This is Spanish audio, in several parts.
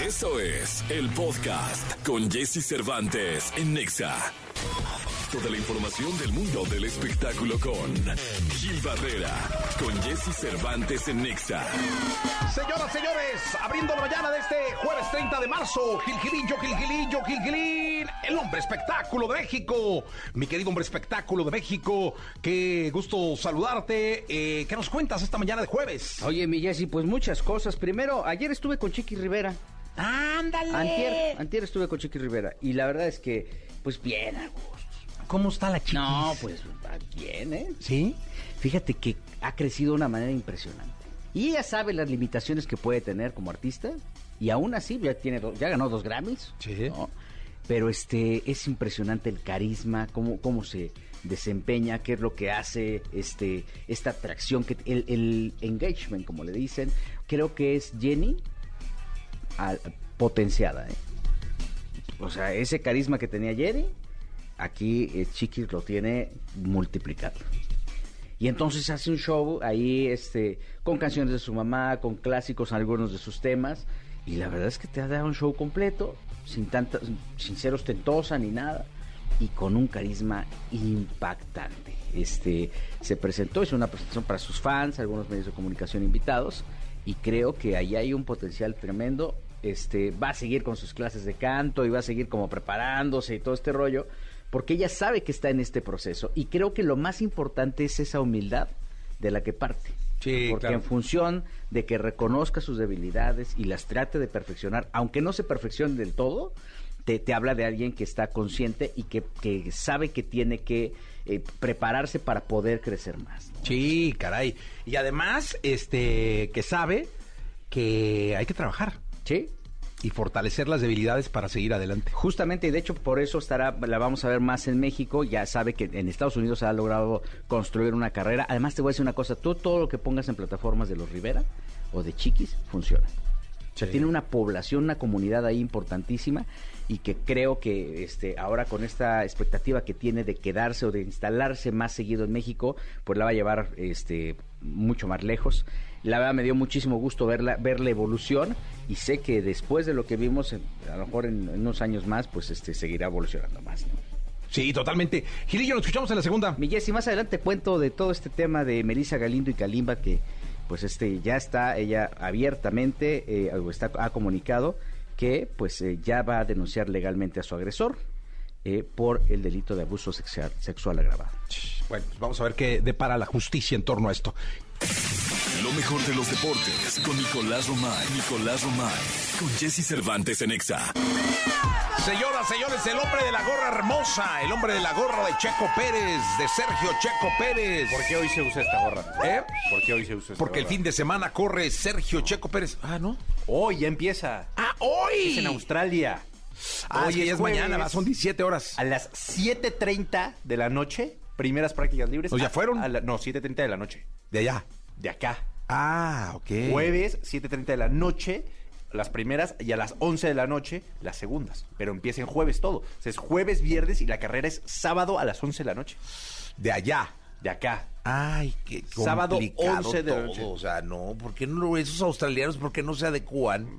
Eso es el podcast con Jesse Cervantes en Nexa. Toda la información del mundo del espectáculo con Gil Barrera, con Jesse Cervantes en Nexa. Señoras, señores, abriendo la mañana de este jueves 30 de marzo, Gil Gilillo, Gil Gilillo, Gil El hombre espectáculo de México. Mi querido hombre espectáculo de México, qué gusto saludarte. Eh, ¿Qué nos cuentas esta mañana de jueves? Oye, mi Jessy, pues muchas cosas. Primero, ayer estuve con Chiqui Rivera. ¡Ándale! Antier, antier estuve con Chiqui Rivera. Y la verdad es que, pues bien, a gusto. ¿Cómo está la chiquis? No, pues bien, ¿eh? ¿Sí? Fíjate que ha crecido de una manera impresionante. Y ella sabe las limitaciones que puede tener como artista. Y aún así ya, tiene do- ya ganó dos Grammys. Sí. ¿no? Pero este es impresionante el carisma, cómo, cómo se desempeña, qué es lo que hace, este, esta atracción, que el, engagement, como le dicen. Creo que es Jenny potenciada. ¿eh? O sea, ese carisma que tenía Jenny, aquí eh, Chiquis lo tiene multiplicado. Y entonces hace un show ahí este, con canciones de su mamá, con clásicos, algunos de sus temas. Y la verdad es que te dado un show completo, sin, tanta, sin ser ostentosa ni nada, y con un carisma impactante. Este, se presentó, hizo una presentación para sus fans, algunos medios de comunicación invitados, y creo que ahí hay un potencial tremendo. Este, va a seguir con sus clases de canto y va a seguir como preparándose y todo este rollo, porque ella sabe que está en este proceso. Y creo que lo más importante es esa humildad de la que parte. Sí, porque claro. en función de que reconozca sus debilidades y las trate de perfeccionar, aunque no se perfeccione del todo, te, te habla de alguien que está consciente y que, que sabe que tiene que eh, prepararse para poder crecer más. ¿no? Sí, caray. Y además, este, que sabe que hay que trabajar ¿Sí? Y fortalecer las debilidades para seguir adelante. Justamente, y de hecho por eso estará, la vamos a ver más en México, ya sabe que en Estados Unidos se ha logrado construir una carrera. Además te voy a decir una cosa, tú todo lo que pongas en plataformas de los Rivera o de Chiquis funciona. O sea, Sí. tiene una población, una comunidad ahí importantísima y que creo que este ahora con esta expectativa que tiene de quedarse o de instalarse más seguido en México, pues la va a llevar este mucho más lejos. La verdad me dio muchísimo gusto verla, ver la evolución y sé que después de lo que vimos, a lo mejor en, en unos años más, pues este seguirá evolucionando más. ¿no? Sí, totalmente. Gilillo, nos escuchamos en la segunda. Mi Jessy, más adelante cuento de todo este tema de Melissa Galindo y Kalimba que pues este ya está ella abiertamente eh, está ha comunicado que pues eh, ya va a denunciar legalmente a su agresor eh, por el delito de abuso sexual, sexual agravado. Bueno, pues vamos a ver qué depara la justicia en torno a esto. Lo mejor de los deportes con Nicolás Romay. Nicolás Romay. Con Jesse Cervantes en Nexa. Señoras, señores, el hombre de la gorra hermosa, el hombre de la gorra de Checo Pérez, de Sergio Checo Pérez. ¿Por qué hoy se usa esta gorra? ¿Eh? ¿Por qué hoy se usa esta Porque el fin de semana corre Sergio Checo Pérez. Ah, ¿no? Hoy ya empieza. Ah, hoy. Es en Australia. Ah, Hoy es que ya es jueves. mañana, son 17 horas. A las 7.30 de la noche, primeras prácticas libres. ¿O ya A- fueron? a la- no, 7.30 de la noche. De allá. De acá. Ah, ok. Jueves, 7.30 de la noche, las primeras, y a las 11 de la noche, las segundas. Pero empieza en jueves todo. O sea, es jueves, viernes, y la carrera es sábado a las 11 de la noche. De allá. De acá. Ay, qué Sábado, complicado 11 de la todo. noche. O sea, no, ¿por qué no esos australianos, por qué no se adecúan?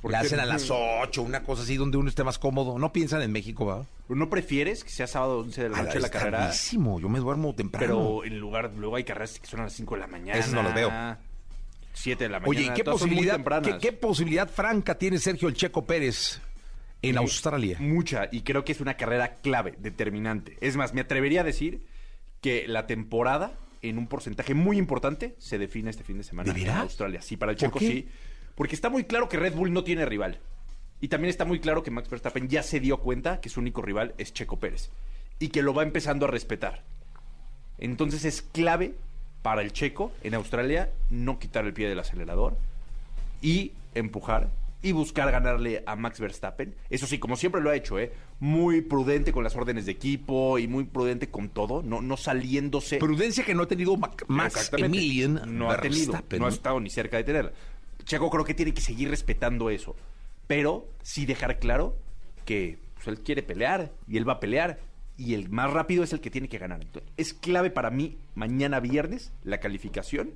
¿Por Le qué hacen a las 8, una cosa así donde uno esté más cómodo. No piensan en México, ¿va? ¿No prefieres que sea sábado 11 de la A noche la es carrera? tardísimo, yo me duermo temprano. Pero en lugar, luego hay carreras que son a las 5 de la mañana. Esas no las veo. 7 de la mañana. Oye, ¿y qué todas posibilidad. ¿qué, qué posibilidad franca tiene Sergio el Checo Pérez en Australia? Mucha, y creo que es una carrera clave, determinante. Es más, me atrevería a decir que la temporada, en un porcentaje muy importante, se define este fin de semana ¿De en? Australia. Sí, para el ¿Por Checo sí. Porque está muy claro que Red Bull no tiene rival. Y también está muy claro que Max Verstappen ya se dio cuenta que su único rival es Checo Pérez. Y que lo va empezando a respetar. Entonces es clave para el Checo en Australia no quitar el pie del acelerador y empujar y buscar ganarle a Max Verstappen. Eso sí, como siempre lo ha hecho, ¿eh? Muy prudente con las órdenes de equipo y muy prudente con todo, no, no saliéndose. Prudencia que no ha tenido Mac- Max. Emilian no ha tenido, no ha estado ni cerca de tenerla. Checo creo que tiene que seguir respetando eso, pero sí dejar claro que pues, él quiere pelear y él va a pelear y el más rápido es el que tiene que ganar. Entonces, es clave para mí mañana viernes la calificación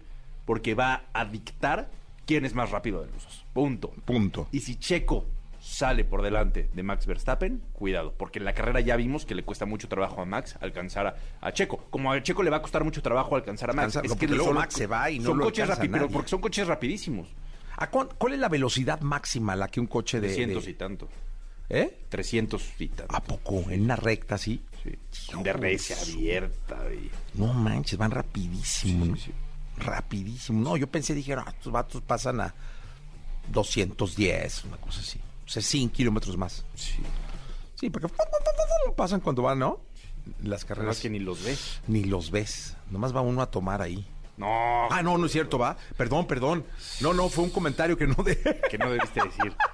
porque va a dictar quién es más rápido de los dos. Punto. Punto. Y si Checo sale por delante de Max Verstappen, cuidado, porque en la carrera ya vimos que le cuesta mucho trabajo a Max alcanzar a, a Checo. Como a Checo le va a costar mucho trabajo alcanzar a Max. Alcanzar- porque luego son- Max se va y no son lo coches rapi- pero porque son coches rapidísimos. ¿A cuán- ¿Cuál es la velocidad máxima a la que un coche de... 300 de- y tanto. ¿Eh? 300 y tanto. ¿A poco? ¿En una recta así? Sí. De recia abierta. y- No manches, van rapidísimo. ¿no? Sí, sí. Rapidísimo. No, yo pensé, dije, ah, estos vatos pasan a 210, una cosa así. O sea, 100 kilómetros más. Sí. Sí, porque pasan cuando van, ¿no? Las carreras Además que ni los ves. ni los ves. Nomás va uno a tomar ahí. No, Ah, no, no es cierto, va. Perdón, perdón. No, no, fue un comentario que no de... que no debiste decir.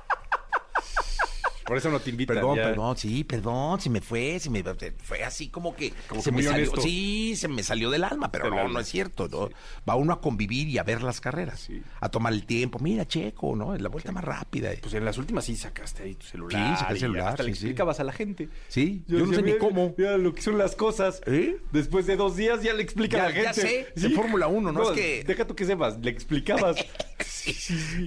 Por eso no te invitan. Perdón, ya. perdón, sí, perdón, se me fue, se me fue así como que Como se que me salió, honesto. sí, se me salió del alma, pero Del no, alma. no es cierto, ¿no? Va uno a convivir y a ver las carreras, Sí. a tomar el tiempo, mira, Checo, ¿no? Es la vuelta más rápida. Pues en las últimas sí sacaste ahí tu celular. Sí, saqué el y celular, hasta le sí, sí. explicabas a la gente. Sí, yo no sé ni "Mira, cómo". Mira lo que son las cosas. ¿Eh? Después de dos días ya le explica Ya- a la gente. ya sé, de Fórmula 1, ¿no? Es que- Deja tú que sepas, le explicabas.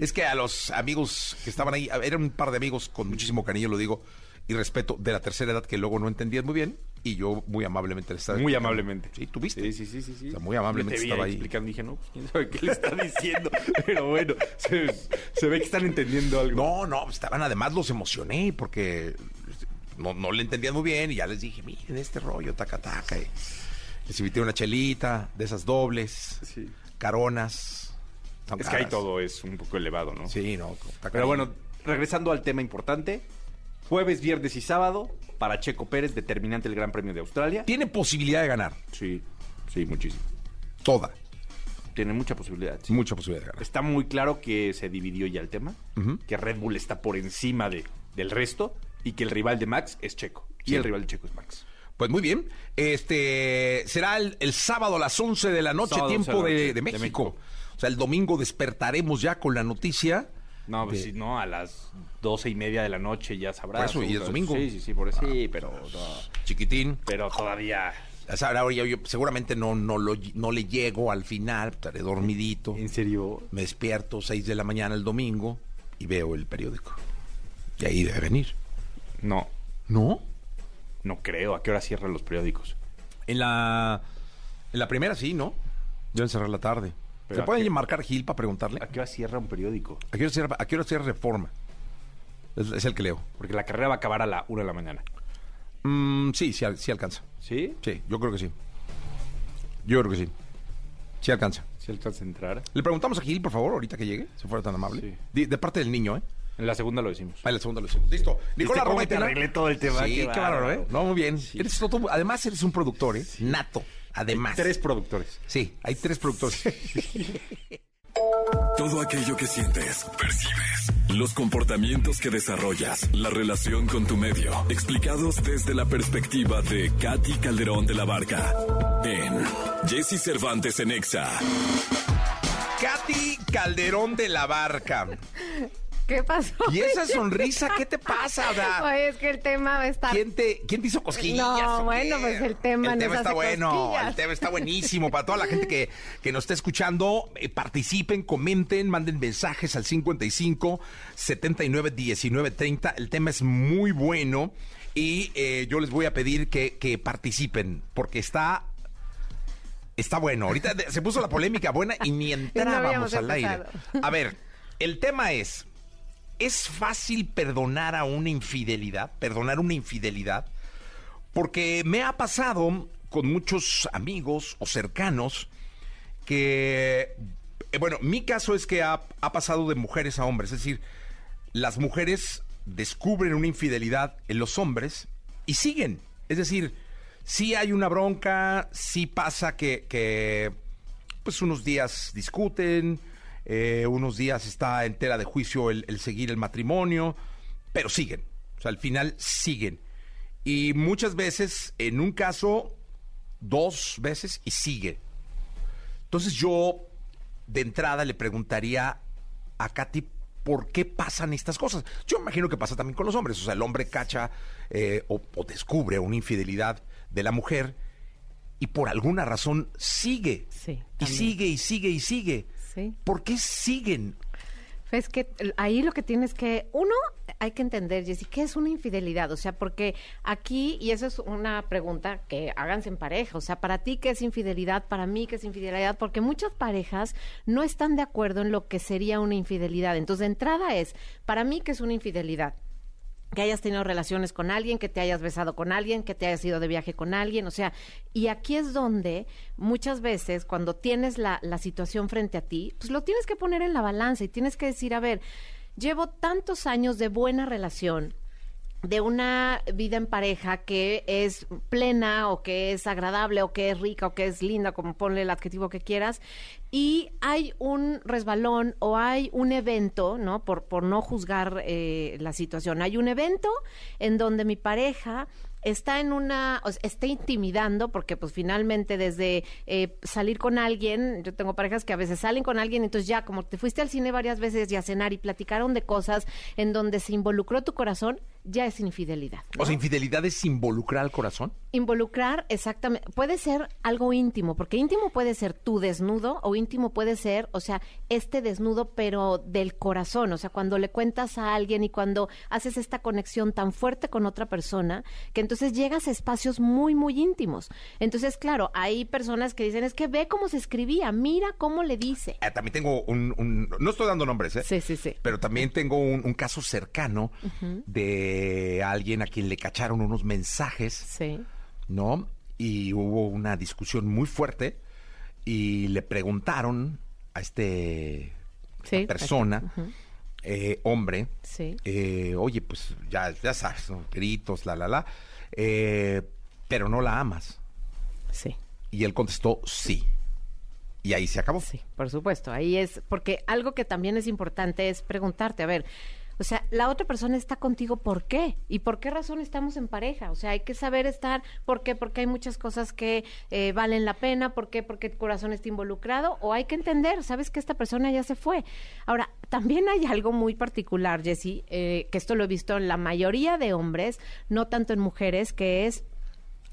Es que a los amigos que estaban ahí, eran un par de amigos con muchísimo cariño, lo digo, y respeto, de la tercera edad que luego no entendían muy bien, y yo muy amablemente les estaba Muy explicando. amablemente. Sí, ¿tú viste? Sí, sí, sí, sí. sí. O sea, muy amablemente te estaba ahí. explicando. Dije, no, pues quién sabe qué le está diciendo. Pero bueno, se, se ve que están entendiendo algo. No, no, estaban además los emocioné porque no, no le entendían muy bien y ya les dije, miren este rollo, taca taca. y les invité una chelita de esas dobles, Sí. caronas. Es que ahí todo es un poco elevado, ¿no? Sí, no. Pero cariño. bueno, regresando al tema importante. Jueves, viernes y sábado para Checo Pérez, determinante el Gran Premio de Australia. Tiene posibilidad de ganar, Sí, sí, muchísimo. toda, Tiene mucha posibilidad. sí. mucha posibilidad de ganar. Está muy claro que se dividió ya el tema, Ujú. que Red Bull está por encima de, del resto y que el rival de Max es Checo. Y Sí. el rival de Checo es Max. Pues muy bien, este será el, el sábado a las 11 de la noche, Sábado, tiempo 11 de la de, noche, de de México. México. O sea, el domingo despertaremos ya con la noticia. No, pues de- sí, no, a las doce y media de la noche ya sabrás. Por eso, y es domingo. Sí, sí, sí, por eso. Sí, pero, no, Chiquitín. pero todavía... Ahora yo, yo seguramente no, no, lo, no le llego al final, estaré dormidito. ¿En serio? Me despierto 6 de la mañana el domingo y veo el periódico. Y ahí debe venir. No, ¿No? no creo. ¿A qué hora cierran los periódicos? En la, en la primera sí, ¿no? Deben cerrar la tarde. Pero ¿Se ¿a pueden qué? marcar Gil para preguntarle? ¿A qué hora cierra un periódico? ¿A qué hora cierra, a qué hora cierra Reforma? Es, es el que leo. Porque la carrera va a acabar a la una de la mañana. Mm, sí, sí, sí alcanza. ¿Sí? Sí, yo creo que sí. Yo creo que sí. Sí alcanza. ¿Sí alcanza a entrar? Le preguntamos a Gil, por favor, ahorita que llegue, si fuera tan amable. Sí. De, de parte del niño, ¿eh? En la segunda lo decimos. Ahí la segunda lo hicimos. Listo. Nicolás cómo te arreglé todo el tema? Sí, Qué bárbaro, ¿eh? No, muy bien. Eres todo- además eres un productor, ¿eh? Nato. Además. Tres productores. Sí, hay tres productores. Todo aquello que sientes, percibes, los comportamientos que desarrollas, la relación con tu medio, explicados desde la perspectiva de Katy Calderón de la Barca en Jesse Cervantes en Exa. Katy Calderón de la Barca. ¿Qué pasó? ¿Y esa sonrisa qué te pasa? Oye, es que el tema va a estar... ¿quién, te, ¿Quién te hizo cosquillas? No, bueno, pues el tema El tema está bueno, cosquillas. el tema está buenísimo. Para toda la gente que, que nos está escuchando, eh, participen, comenten, manden mensajes al 55 79 19 30. El tema es muy bueno y eh, yo les voy a pedir que, que participen porque está... Está bueno. Ahorita se puso la polémica buena y ni entrábamos al aire. A ver, el tema es, ¿es fácil perdonar a una infidelidad? Perdonar una infidelidad. Porque me ha pasado con muchos amigos o cercanos que, eh, bueno, mi caso es que ha, pasado de mujeres a hombres. Es decir, las mujeres descubren una infidelidad en los hombres y siguen. Es decir, sí hay una bronca, sí pasa que, que, pues unos días discuten, eh, unos días está en tela de juicio el, el seguir el matrimonio, pero siguen. O sea, al final siguen. Y muchas veces, en un caso, dos veces y sigue. Entonces yo, de entrada, le preguntaría a Katy por qué pasan estas cosas. Yo imagino que pasa también con los hombres. O sea, el hombre cacha eh, o, o descubre una infidelidad de la mujer y por alguna razón sigue. Sí, y sigue y sigue y sigue. Sí. ¿Por qué siguen? Es que ahí lo que tienes que, uno, hay que entender, Jessy, ¿qué es una infidelidad? O sea, porque aquí, y eso es una pregunta que háganse en pareja, o sea, para ti, ¿qué es infidelidad? Para mí, ¿qué es infidelidad? Porque muchas parejas no están de acuerdo en lo que sería una infidelidad. Entonces, de entrada es, para mí, ¿qué es una infidelidad? Que hayas tenido relaciones con alguien, que te hayas besado con alguien, que te hayas ido de viaje con alguien, o sea, y aquí es donde muchas veces cuando tienes la, la situación frente a ti, pues lo tienes que poner en la balanza y tienes que decir, a ver, llevo tantos años de buena relación, de una vida en pareja que es plena o que es agradable o que es rica o que es linda, como ponle el adjetivo que quieras, y hay un resbalón o hay un evento, ¿no? Por, por no juzgar eh, la situación, hay un evento en donde mi pareja está en una, o está intimidando, porque pues finalmente desde eh, salir con alguien, yo tengo parejas que a veces salen con alguien, entonces ya como te fuiste al cine varias veces y a cenar y platicaron de cosas en donde se involucró tu corazón, ya es infidelidad. ¿no? O sea, infidelidad es involucrar al corazón. Involucrar, exactamente, puede ser algo íntimo, porque íntimo puede ser tu desnudo o íntimo puede ser, o sea, este desnudo, pero del corazón, o sea, cuando le cuentas a alguien y cuando haces esta conexión tan fuerte con otra persona, que entonces llegas a espacios muy, muy íntimos. Entonces, claro, hay personas que dicen, es que ve cómo se escribía, mira cómo le dice. Eh, también tengo un, un- no estoy dando nombres, ¿eh? Sí, sí, sí. Pero también tengo un, un caso cercano de alguien a quien le cacharon unos mensajes, Sí. ¿no? Y hubo una discusión muy fuerte y le preguntaron a este Sí, persona, eh, hombre, Sí. eh, oye, pues ya, ya sabes, ¿no? gritos, la, la, la, eh, pero no la amas. Sí. Y él contestó sí. Y ahí se acabó. Sí, por supuesto. Ahí es, porque algo que también es importante es preguntarte, a ver, o sea, la otra persona está contigo, ¿por qué? ¿Y por qué razón estamos en pareja? O sea, hay que saber estar, ¿por qué? Porque hay muchas cosas que eh, valen la pena, ¿por qué? Porque tu corazón está involucrado, o hay que entender, sabes que esta persona ya se fue. Ahora, también hay algo muy particular, Jessy, eh, que esto lo he visto en la mayoría de hombres, no tanto en mujeres, que es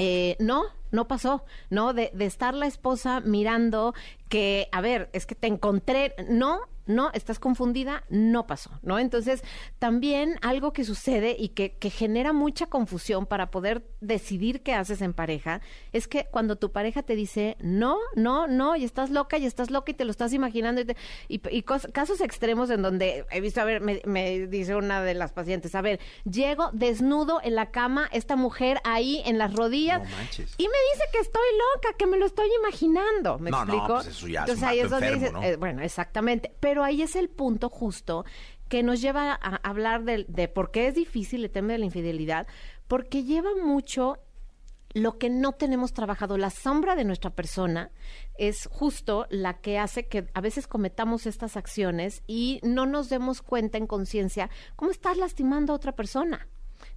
eh, no, no pasó, ¿no? De, de estar la esposa mirando que, a ver, es que te encontré, no, no, estás confundida, no pasó, ¿no? Entonces, también algo que sucede y que, que genera mucha confusión para poder decidir qué haces en pareja, es que cuando tu pareja te dice no, no, no, y estás loca, y estás loca y te lo estás imaginando, y, te- y- y cos- casos extremos en donde he visto, a ver, me, me dice una de las pacientes, a ver, llego desnudo en la cama, esta mujer ahí en las rodillas, No y me dice que estoy loca, que me lo estoy imaginando, ¿me No, no, explico? pues eso ya es un Entonces ahí es donde enfermo, dices, ¿no? eh, bueno, exactamente, pero ahí es el punto justo que nos lleva a hablar de, de por qué es difícil el tema de la infidelidad, porque lleva mucho lo que no tenemos trabajado, la sombra de nuestra persona es justo la que hace que a veces cometamos estas acciones y no nos demos cuenta en conciencia cómo estás lastimando a otra persona.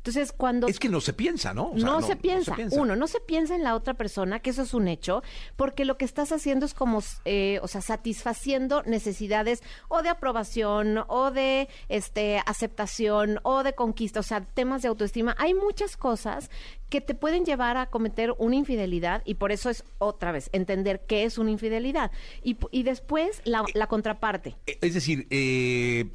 Entonces, cuando Es que no se piensa, ¿no? O sea, no, se piensa. piensa. Uno, no se piensa en la otra persona, que eso es un hecho, porque lo que estás haciendo es como, eh, o sea, satisfaciendo necesidades o de aprobación o de este aceptación o de conquista, o sea, temas de autoestima. Hay muchas cosas que te pueden llevar a cometer una infidelidad y por eso es otra vez entender qué es una infidelidad y, y después la, la contraparte Eh, Es decir, eh,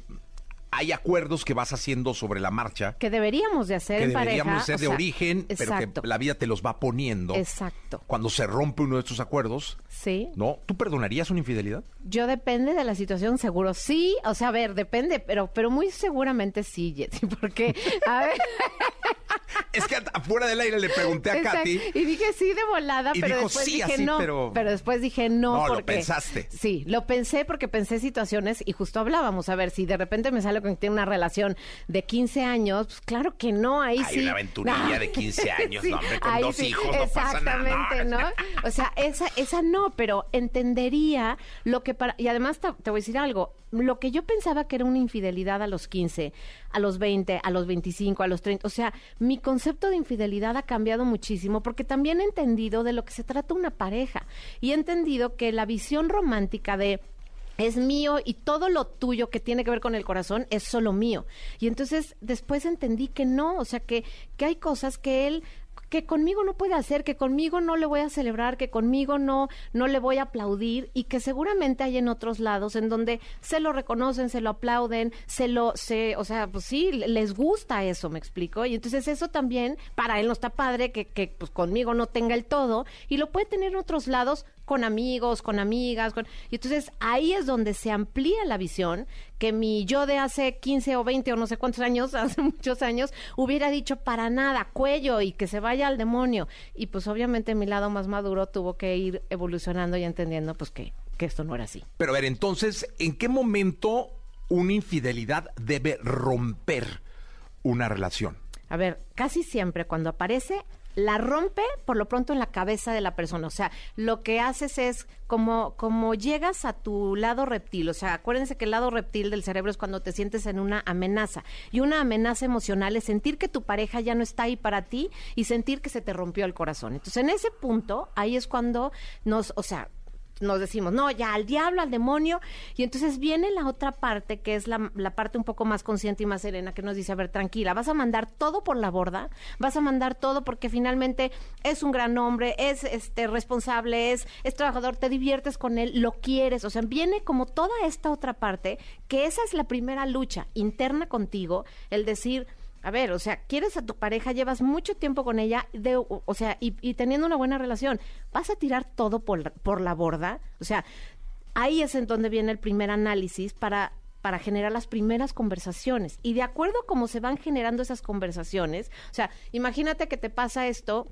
hay acuerdos que vas haciendo sobre la marcha que deberíamos de hacer que en pareja. deberíamos ser de sea, origen, pero exacto, que la vida te los va poniendo. Exacto. Cuando se rompe uno de estos acuerdos, Sí. ¿no? ¿Tú perdonarías una infidelidad? Yo depende de la situación, seguro sí. O sea, a ver, depende, pero, pero muy seguramente sí, Jessy, porque, a ver, Es que afuera del aire le pregunté a exacto, Katy. y dije sí de volada, Y pero dijo después sí, dije así, no. pero- después dije no. No, lo porque, pensaste. Sí, lo pensé porque pensé situaciones y justo hablábamos. A ver, si de repente me sale con que tiene una relación de 15 años, pues claro que no, ahí Ay, sí. una aventurilla de 15 años, no, hombre, con ahí dos hijos no pasa nada. Exactamente, ¿no? O sea, esa, esa no, pero entendería lo que para... Y además te, te voy a decir algo, lo que yo pensaba que era una infidelidad a los 15, a los 20, a los 25, a los 30, o sea, mi concepto de infidelidad ha cambiado muchísimo porque también he entendido de lo que se trata una pareja y he entendido que la visión romántica de es mío y todo lo tuyo que tiene que ver con el corazón es solo mío. Y entonces después entendí que no, o sea, que, que hay cosas que él que conmigo no puede hacer, que conmigo no le voy a celebrar, que conmigo no, no le voy a aplaudir y que seguramente hay en otros lados en donde se lo reconocen, se lo aplauden, se lo, se, o sea, pues sí, les gusta eso, me explico. Y entonces eso también, para él no está padre que, que pues conmigo no tenga el todo y lo puede tener en otros lados con amigos, con amigas, con... y entonces ahí es donde se amplía la visión que mi yo de hace 15 o 20 o no sé cuántos años, hace muchos años, hubiera dicho para nada, cuello y que se vaya al demonio. Y pues obviamente mi lado más maduro tuvo que ir evolucionando y entendiendo pues que, que esto no era así. Pero a ver, entonces, ¿en qué momento una infidelidad debe romper una relación? A ver, casi siempre cuando aparece la rompe por lo pronto en la cabeza de la persona. O sea, lo que haces es como, como llegas a tu lado reptil. O sea, acuérdense que el lado reptil del cerebro es cuando te sientes en una amenaza. Y una amenaza emocional es sentir que tu pareja ya no está ahí para ti y sentir que se te rompió el corazón. Entonces, en ese punto, ahí es cuando nos, o sea, nos decimos, no, ya al diablo, al demonio. Y entonces viene la otra parte, que es la, la, parte un poco más consciente y más serena, que nos dice, a ver, tranquila, vas a mandar todo por la borda, vas a mandar todo porque finalmente es un gran hombre, es este responsable, es, es trabajador, te diviertes con él, lo quieres. O sea, viene como toda esta otra parte, que esa es la primera lucha interna contigo, el decir, a ver, o sea, quieres a tu pareja, llevas mucho tiempo con ella, de, o sea, y, teniendo una buena relación, ¿vas a tirar todo por, por la borda? O sea, ahí es en donde viene el primer análisis para para generar las primeras conversaciones. Y de acuerdo a cómo se van generando esas conversaciones, o sea, imagínate que te pasa esto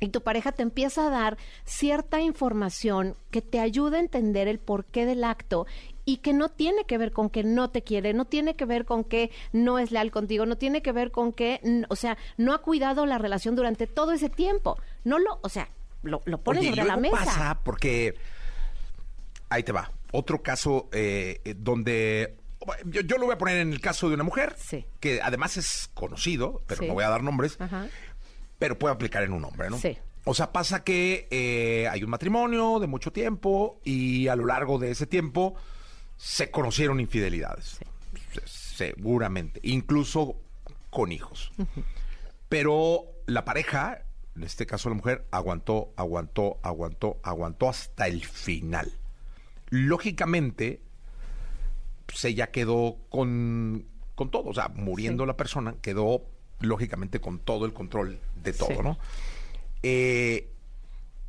y tu pareja te empieza a dar cierta información que te ayuda a entender el porqué del acto y que no tiene que ver con que no te quiere, no tiene que ver con que no es leal contigo, no tiene que ver con que, o sea, no ha cuidado la relación durante todo ese tiempo. No lo, o sea, lo, lo pone Oye, sobre la mesa. pasa porque ahí te va. Otro caso eh, donde yo, yo, lo voy a poner en el caso de una mujer sí. que además es conocido, pero sí. no voy a dar nombres, Ajá. pero puede aplicar en un hombre, ¿no? Sí. O sea, pasa que eh, hay un matrimonio de mucho tiempo y a lo largo de ese tiempo se conocieron infidelidades. Sí. Seguramente. Incluso con hijos. Uh -huh. Pero la pareja, en este caso la mujer, aguantó, aguantó, aguantó, aguantó hasta el final. Lógicamente, pues ella quedó con, con todo. O sea, muriendo sí. la persona, quedó lógicamente con todo el control de todo, sí. ¿no? Eh,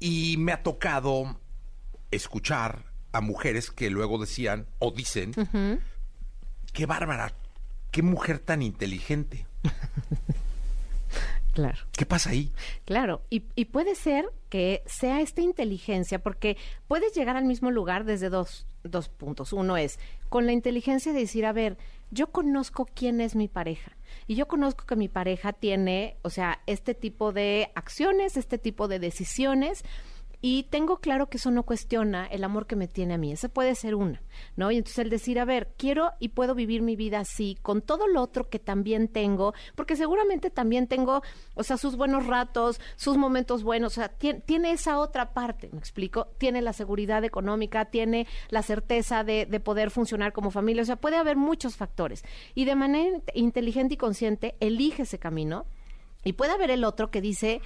y me ha tocado escuchar a mujeres que luego decían o dicen, uh -huh. qué bárbara, qué mujer tan inteligente. Claro. ¿Qué pasa ahí? Claro, y, y, puede ser que sea esta inteligencia, porque puedes llegar al mismo lugar desde dos, dos puntos. Uno es con la inteligencia de decir, a ver, yo conozco quién es mi pareja y yo conozco que mi pareja tiene, o sea, este tipo de acciones, este tipo de decisiones y tengo claro que eso no cuestiona el amor que me tiene a mí. Esa puede ser una, ¿no? Y entonces el decir, a ver, quiero y puedo vivir mi vida así, con todo lo otro que también tengo, porque seguramente también tengo, o sea, sus buenos ratos, sus momentos buenos, o sea, tiene, tiene esa otra parte, ¿me explico? Tiene la seguridad económica, tiene la certeza de, de poder funcionar como familia, o sea, puede haber muchos factores. Y de manera inteligente y consciente, elige ese camino. Y puede haber el otro que dice,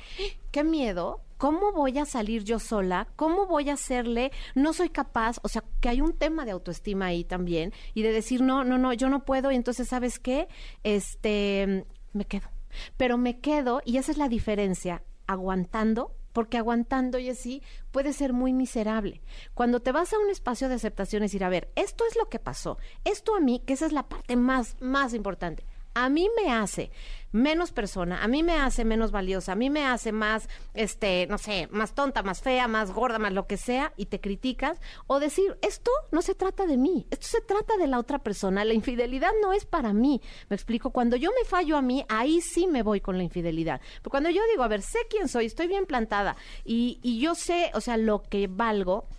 qué miedo, ¿cómo voy a salir yo sola? ¿Cómo voy a hacerle? No soy capaz, o sea, que hay un tema de autoestima ahí también y de decir, no, no, no, yo no puedo y entonces, ¿sabes qué? Este, me quedo. Pero me quedo y esa es la diferencia, aguantando porque aguantando y así puede ser muy miserable. Cuando te vas a un espacio de aceptación es decir, a ver, esto es lo que pasó, esto a mí, que esa es la parte más, más importante, a mí me hace menos persona, a mí me hace menos valiosa, a mí me hace más, este, no sé, más tonta, más fea, más gorda, más lo que sea, y te criticas, o decir, esto no se trata de mí, esto se trata de la otra persona, la infidelidad no es para mí. Me explico, cuando yo me fallo a mí, ahí sí me voy con la infidelidad. Pero cuando yo digo, a ver, sé quién soy, estoy bien plantada, y, y yo sé, o sea, lo que valgo,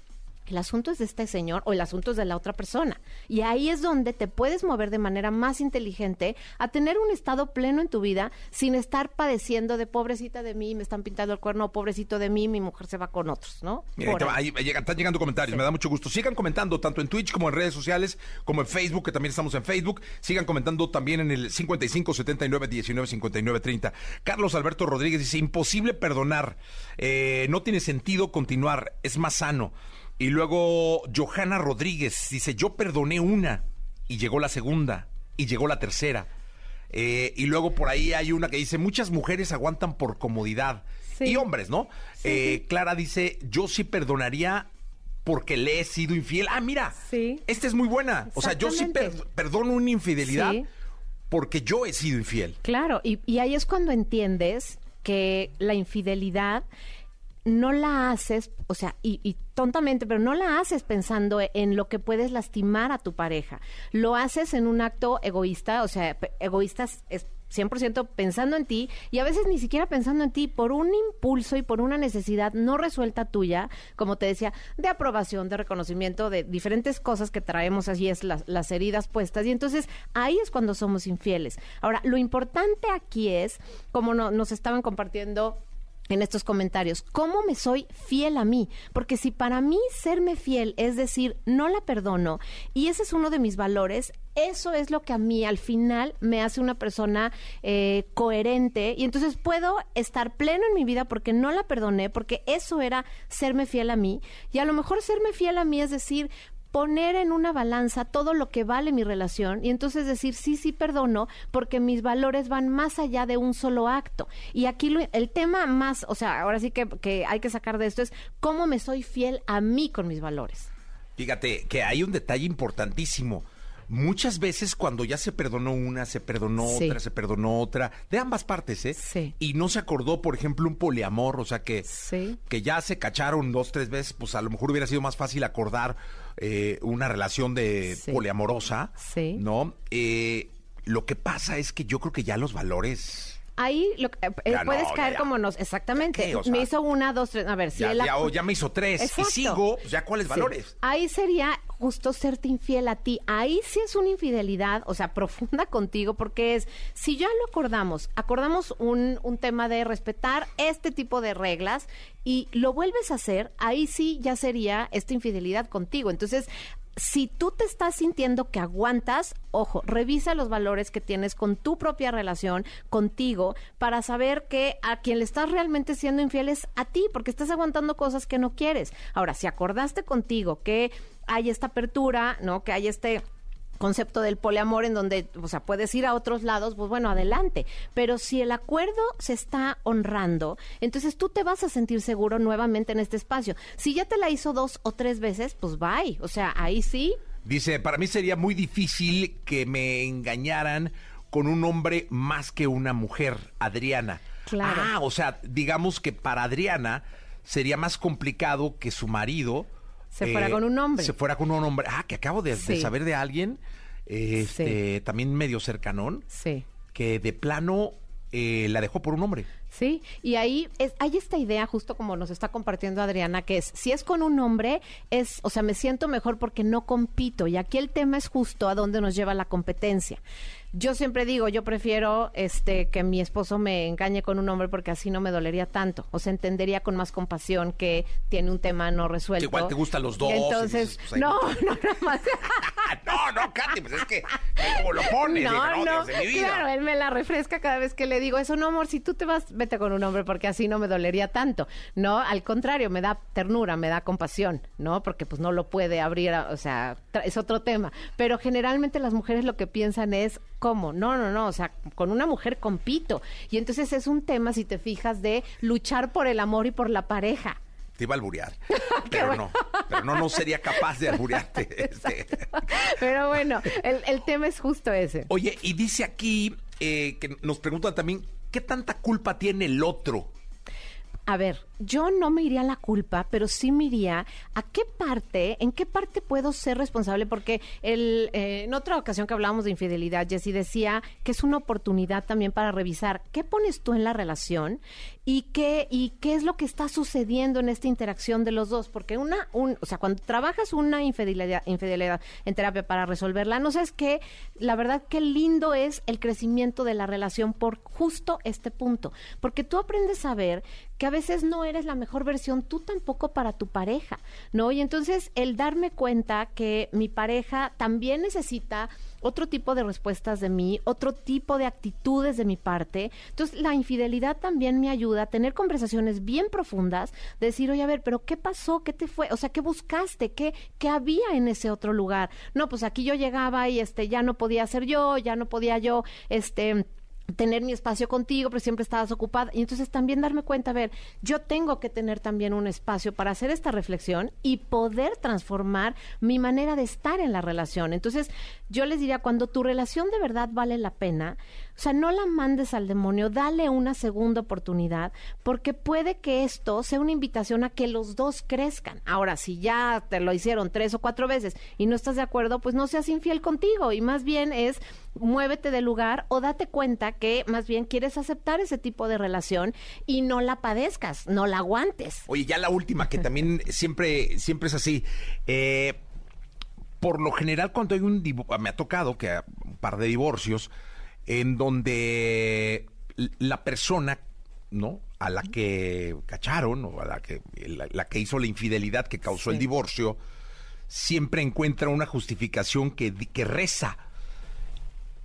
el asunto es de este señor o el asunto es de la otra persona. Y ahí es donde te puedes mover de manera más inteligente a tener un estado pleno en tu vida sin estar padeciendo de pobrecita de mí, me están pintando el cuerno, pobrecito de mí, mi mujer se va con otros, ¿no? Mira, ahí Por te va, ahí. ahí llega- están llegando comentarios, me da mucho gusto. Sigan comentando tanto en Twitch como en redes sociales, como en Facebook, que también estamos en Facebook. Sigan comentando también en el 55 79 19 59 30. Carlos Alberto Rodríguez dice: imposible perdonar, eh, no tiene sentido continuar, es más sano. Y luego Johanna Rodríguez dice: Yo perdoné una y llegó la segunda y llegó la tercera. Eh, y luego por ahí hay una que dice: Muchas mujeres aguantan por comodidad. Sí. Y hombres, ¿no? Eh, Clara dice, yo sí perdonaría porque le he sido infiel. Ah, mira, Sí. esta es muy buena. O sea, yo sí per- perdono una infidelidad Sí. porque yo he sido infiel. Claro, y, y ahí es cuando entiendes que la infidelidad no la haces, o sea, y, y tontamente, pero no la haces pensando en lo que puedes lastimar a tu pareja. Lo haces en un acto egoísta, o sea, egoísta es- es 100% pensando en ti y a veces ni siquiera pensando en ti por un impulso y por una necesidad no resuelta tuya, como te decía, de aprobación, de reconocimiento, de diferentes cosas que traemos así es las, heridas puestas y entonces ahí es cuando somos infieles. Ahora, lo importante aquí es, como no- nos estaban compartiendo en estos comentarios, ¿cómo me soy fiel a mí? Porque si para mí serme fiel es decir, no la perdono, y ese es uno de mis valores, eso es lo que a mí al final me hace una persona eh, coherente, y entonces puedo estar pleno en mi vida porque no la perdoné, porque eso era serme fiel a mí, y a lo mejor serme fiel a mí es decir, poner en una balanza todo lo que vale mi relación y entonces decir sí, sí, perdono, porque mis valores van más allá de un solo acto. Y aquí lo- el tema más, o sea, ahora sí que, que hay que sacar de esto es cómo me soy fiel a mí con mis valores. Fíjate que hay un detalle importantísimo. Muchas veces cuando ya se perdonó una, se perdonó Sí. otra, se perdonó otra, de ambas partes, ¿eh? Sí. Y no se acordó, por ejemplo, un poliamor, o sea que, Sí. que ya se cacharon dos, tres veces, pues a lo mejor hubiera sido más fácil acordar eh, una relación de Sí. poliamorosa, Sí. ¿no? Eh, lo que pasa es que yo creo que ya los valores... Ahí lo, que- eh, Ya no, puedes ya, caer ya. como nos, exactamente. ¿Qué? O sea, me hizo una, dos, tres, a ver, si ya, él ya, ya me hizo tres Exacto. y sigo, pues ya cuáles Sí. valores. Ahí sería justo serte infiel a ti. Ahí sí es una infidelidad, o sea, profunda contigo, porque es, si ya lo acordamos, acordamos un, un tema de respetar este tipo de reglas y lo vuelves a hacer, ahí sí ya sería esta infidelidad contigo. Entonces, si tú te estás sintiendo que aguantas, ojo, revisa los valores que tienes con tu propia relación, contigo, para saber que a quien le estás realmente siendo infiel es a ti, porque estás aguantando cosas que no quieres. Ahora, si acordaste contigo que hay esta apertura, ¿no? Que hay este concepto del poliamor en donde, o sea, puedes ir a otros lados, pues bueno, adelante. Pero si el acuerdo se está honrando, entonces tú te vas a sentir seguro nuevamente en este espacio. Si ya te la hizo dos o tres veces, pues bye. O sea, ahí sí, Dice, para mí sería muy difícil que me engañaran con un hombre más que una mujer, Adriana. Claro. Ah, o sea, digamos que para Adriana sería más complicado que su marido eh, Se fuera con un hombre. Se fuera con un hombre. Ah, que acabo de, saber de alguien, eh, este, también medio cercanón, sí. que de plano eh, la dejó por un hombre. Sí, y ahí es, hay esta idea, justo como nos está compartiendo Adriana, que es, si es con un hombre, es, o sea, me siento mejor porque no compito. Y aquí el tema es justo a dónde nos lleva la competencia. Yo siempre digo, yo prefiero este que mi esposo me engañe con un hombre porque así no me dolería tanto. O sea, entendería con más compasión que tiene un tema no resuelto. Que igual te gustan los dos, Entonces, dices, pues, no, no no, nada más. no, no, Katy, pues es que como lo pones, No, no, no, Dios de mi vida. claro, él me la refresca cada vez que le digo eso, no, amor, si tú te vas, vete con un hombre porque así no me dolería tanto. No, al contrario, me da ternura, me da compasión, ¿no? Porque pues no lo puede abrir, o sea, es otro tema. Pero generalmente las mujeres lo que piensan es, ¿cómo? No, no, no, o sea, con una mujer compito. Y entonces es un tema, si te fijas, de luchar por el amor y por la pareja. Te iba a alburear, pero no, pero no, no sería capaz de alburearte. este. Pero bueno, el, el tema es justo ese. Oye, y dice aquí eh, que nos preguntan también, ¿qué tanta culpa tiene el otro? A ver, yo no me iría a la culpa, pero sí me iría a qué parte, en qué parte puedo ser responsable, porque el, eh, en otra ocasión que hablábamos de infidelidad, Jessy decía que es una oportunidad también para revisar qué pones tú en la relación y qué, y qué es lo que está sucediendo en esta interacción de los dos, porque una, un, o sea, cuando trabajas una infidelidad, infidelidad en terapia para resolverla, no sabes qué, la verdad qué lindo es el crecimiento de la relación por justo este punto, porque tú aprendes a ver que a veces no eres la mejor versión tú tampoco para tu pareja, ¿no? Y entonces el darme cuenta que mi pareja también necesita otro tipo de respuestas de mí, otro tipo de actitudes de mi parte. Entonces, la infidelidad también me ayuda a tener conversaciones bien profundas, decir, oye, a ver, pero ¿qué pasó? ¿Qué te fue? O sea, ¿qué buscaste? ¿Qué, qué había en ese otro lugar? No, pues aquí yo llegaba y este ya no podía ser yo, ya no podía yo, este tener mi espacio contigo, pero siempre estabas ocupada. Y entonces también darme cuenta, a ver, yo tengo que tener también un espacio para hacer esta reflexión y poder transformar mi manera de estar en la relación. Entonces, yo les diría, cuando tu relación de verdad vale la pena, o sea, no la mandes al demonio, dale una segunda oportunidad, porque puede que esto sea una invitación a que los dos crezcan. Ahora, si ya te lo hicieron tres o cuatro veces y no estás de acuerdo, pues no seas infiel contigo y más bien es muévete del lugar o date cuenta que más bien quieres aceptar ese tipo de relación y no la padezcas, no la aguantes. Oye, ya la última, que también siempre, siempre es así. Eh, por lo general, cuando hay un me ha tocado que un par de divorcios, en donde la persona, ¿no? A la que cacharon o a la que, la, que hizo la infidelidad que causó el divorcio, siempre encuentra una justificación que, que reza.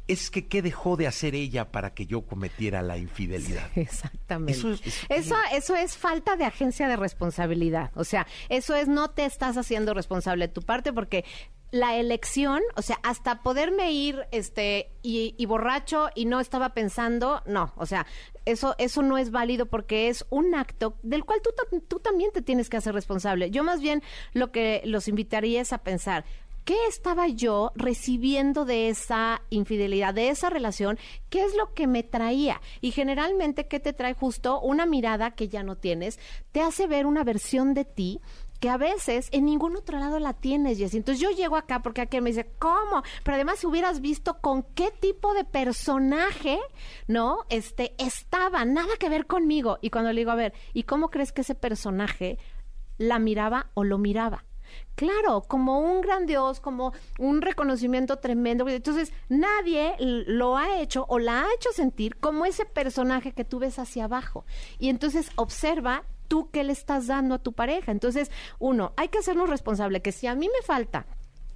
Es que qué dejó de hacer ella para que yo cometiera la infidelidad. exactamente. Eso es, eso, eso es falta de agencia de responsabilidad. O sea, eso es no te estás haciendo responsable de tu parte porque la elección, o sea, hasta poderme ir este y, borracho y no estaba pensando, no, o sea, eso eso no es válido porque es un acto del cual tú, tú también te tienes que hacer responsable. Yo más bien lo que los invitaría es a pensar, ¿Qué estaba yo recibiendo de esa infidelidad, de esa relación? ¿Qué es lo que me traía? Y generalmente, ¿qué te trae justo? Una mirada que ya no tienes, te hace ver una versión de ti que a veces en ningún otro lado la tienes, Jessy. Entonces yo llego acá porque aquí me dice, ¿cómo? Pero además si hubieras visto con qué tipo de personaje, ¿no? Este, estaba, nada que ver conmigo. Y cuando le digo, a ver, ¿y cómo crees que ese personaje la miraba o lo miraba? Claro, como un gran Dios, como un reconocimiento tremendo. Entonces, nadie lo ha hecho o la ha hecho sentir como ese personaje que tú ves hacia abajo. Y entonces observa tú qué le estás dando a tu pareja. Entonces, uno, hay que hacernos responsable que si a mí me falta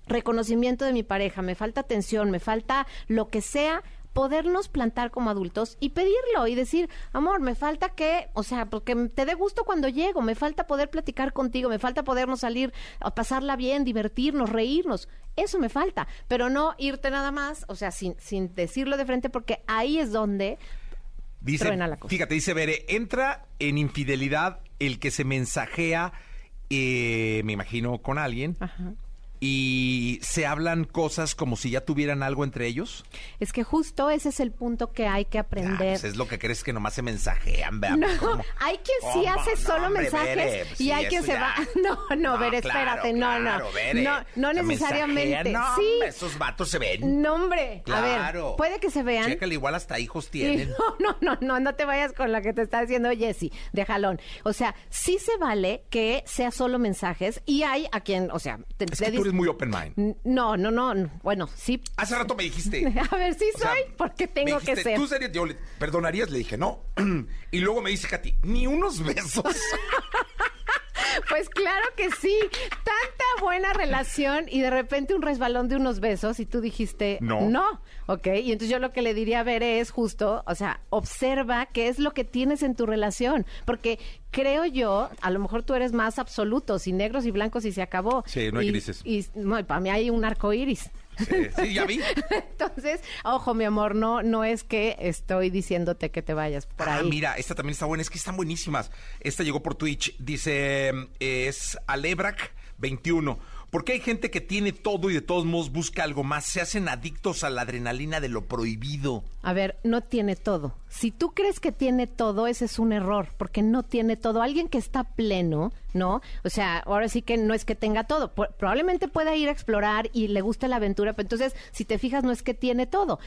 reconocimiento de mi pareja, me falta atención, me falta lo que sea, podernos plantar como adultos y pedirlo y decir, amor, me falta que, o sea, porque te dé gusto cuando llego, me falta poder platicar contigo, me falta podernos salir a pasarla bien, divertirnos, reírnos. Eso me falta, pero no irte nada más, o sea, sin, sin decirlo de frente, porque ahí es donde Dice, fíjate, dice Bere, entra en infidelidad el que se mensajea, eh, me imagino, con alguien. Y se hablan cosas como si ya tuvieran algo entre ellos? Es que justo ese es el punto que hay que aprender. Pues es lo que crees que nomás se mensajean, vea. No, hay quien sí hace solo mensajes pues y hay quien se va. No, no, ver, espérate, no, no. no, no necesariamente. No, sí. esos vatos se ven. No, hombre. A ver, puede que se vean. Chécale, igual hasta hijos tienen. No, no, no, no, no te vayas con la que te está diciendo Jessy, de jalón. O sea, sí se vale que sea solo mensajes y hay a quien, o sea, te, es que muy open mind. No, no, no. Bueno, sí. Hace rato me dijiste. A ver, sí soy, porque tengo que ser. ¿Tú serio? Yo le, perdonarías, le dije, no. y luego me dice Katy, ni unos besos. Pues claro que sí. Tanta buena relación y de repente un resbalón de unos besos y tú dijiste no. No. Ok. Y entonces yo lo que le diría a ver es justo, o sea, observa qué es lo que tienes en tu relación. Porque creo yo, a lo mejor tú eres más absoluto, sin negros y blancos y se acabó. Sí, no hay grises. Y, no, para mí hay un arco iris. Sí, ya vi. Entonces, ojo, mi amor, no, no es que estoy diciéndote que te vayas por ah, mira, esta también está buena, es que están buenísimas. Esta llegó por Twitch, dice, es Alebrac 21. Porque hay gente que tiene todo y de todos modos busca algo más. Se hacen adictos a la adrenalina de lo prohibido. A ver, no tiene todo. Si tú crees que tiene todo, ese es un error, porque no tiene todo. Alguien que está pleno, ¿no? O sea, ahora sí que no es que tenga todo. Pro- probablemente pueda ir a explorar y le guste la aventura, pero entonces, si te fijas, no es que tiene todo.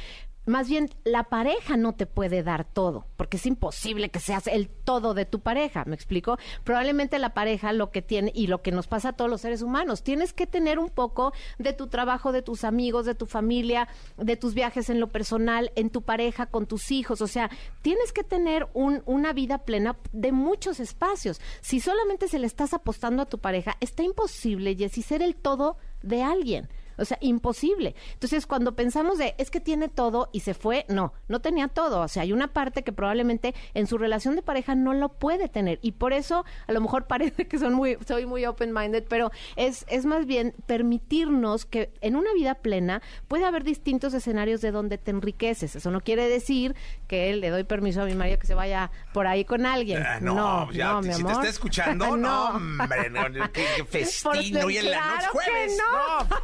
Más bien, la pareja no te puede dar todo, porque es imposible que seas el todo de tu pareja, ¿me explico? Probablemente la pareja lo que tiene, y lo que nos pasa a todos los seres humanos, tienes que tener un poco de tu trabajo, de tus amigos, de tu familia, de tus viajes en lo personal, en tu pareja, con tus hijos, o sea, tienes que tener un- una vida plena de muchos espacios. Si solamente se le estás apostando a tu pareja, está imposible, Jessy, ser el todo de alguien. O sea, imposible. Entonces, cuando pensamos de, es que tiene todo y se fue, no, no tenía todo. O sea, hay una parte que probablemente en su relación de pareja no lo puede tener. Y por eso, a lo mejor parece que son muy, soy muy open-minded, pero es, es más bien permitirnos que en una vida plena puede haber distintos escenarios de donde te enriqueces. Eso no quiere decir que le doy permiso a mi marido que se vaya por ahí con alguien. Ah, no, no, ya, no, mi si te está escuchando, no, hombre, no, qué, qué festín, hoy en la noche, jueves, no. no,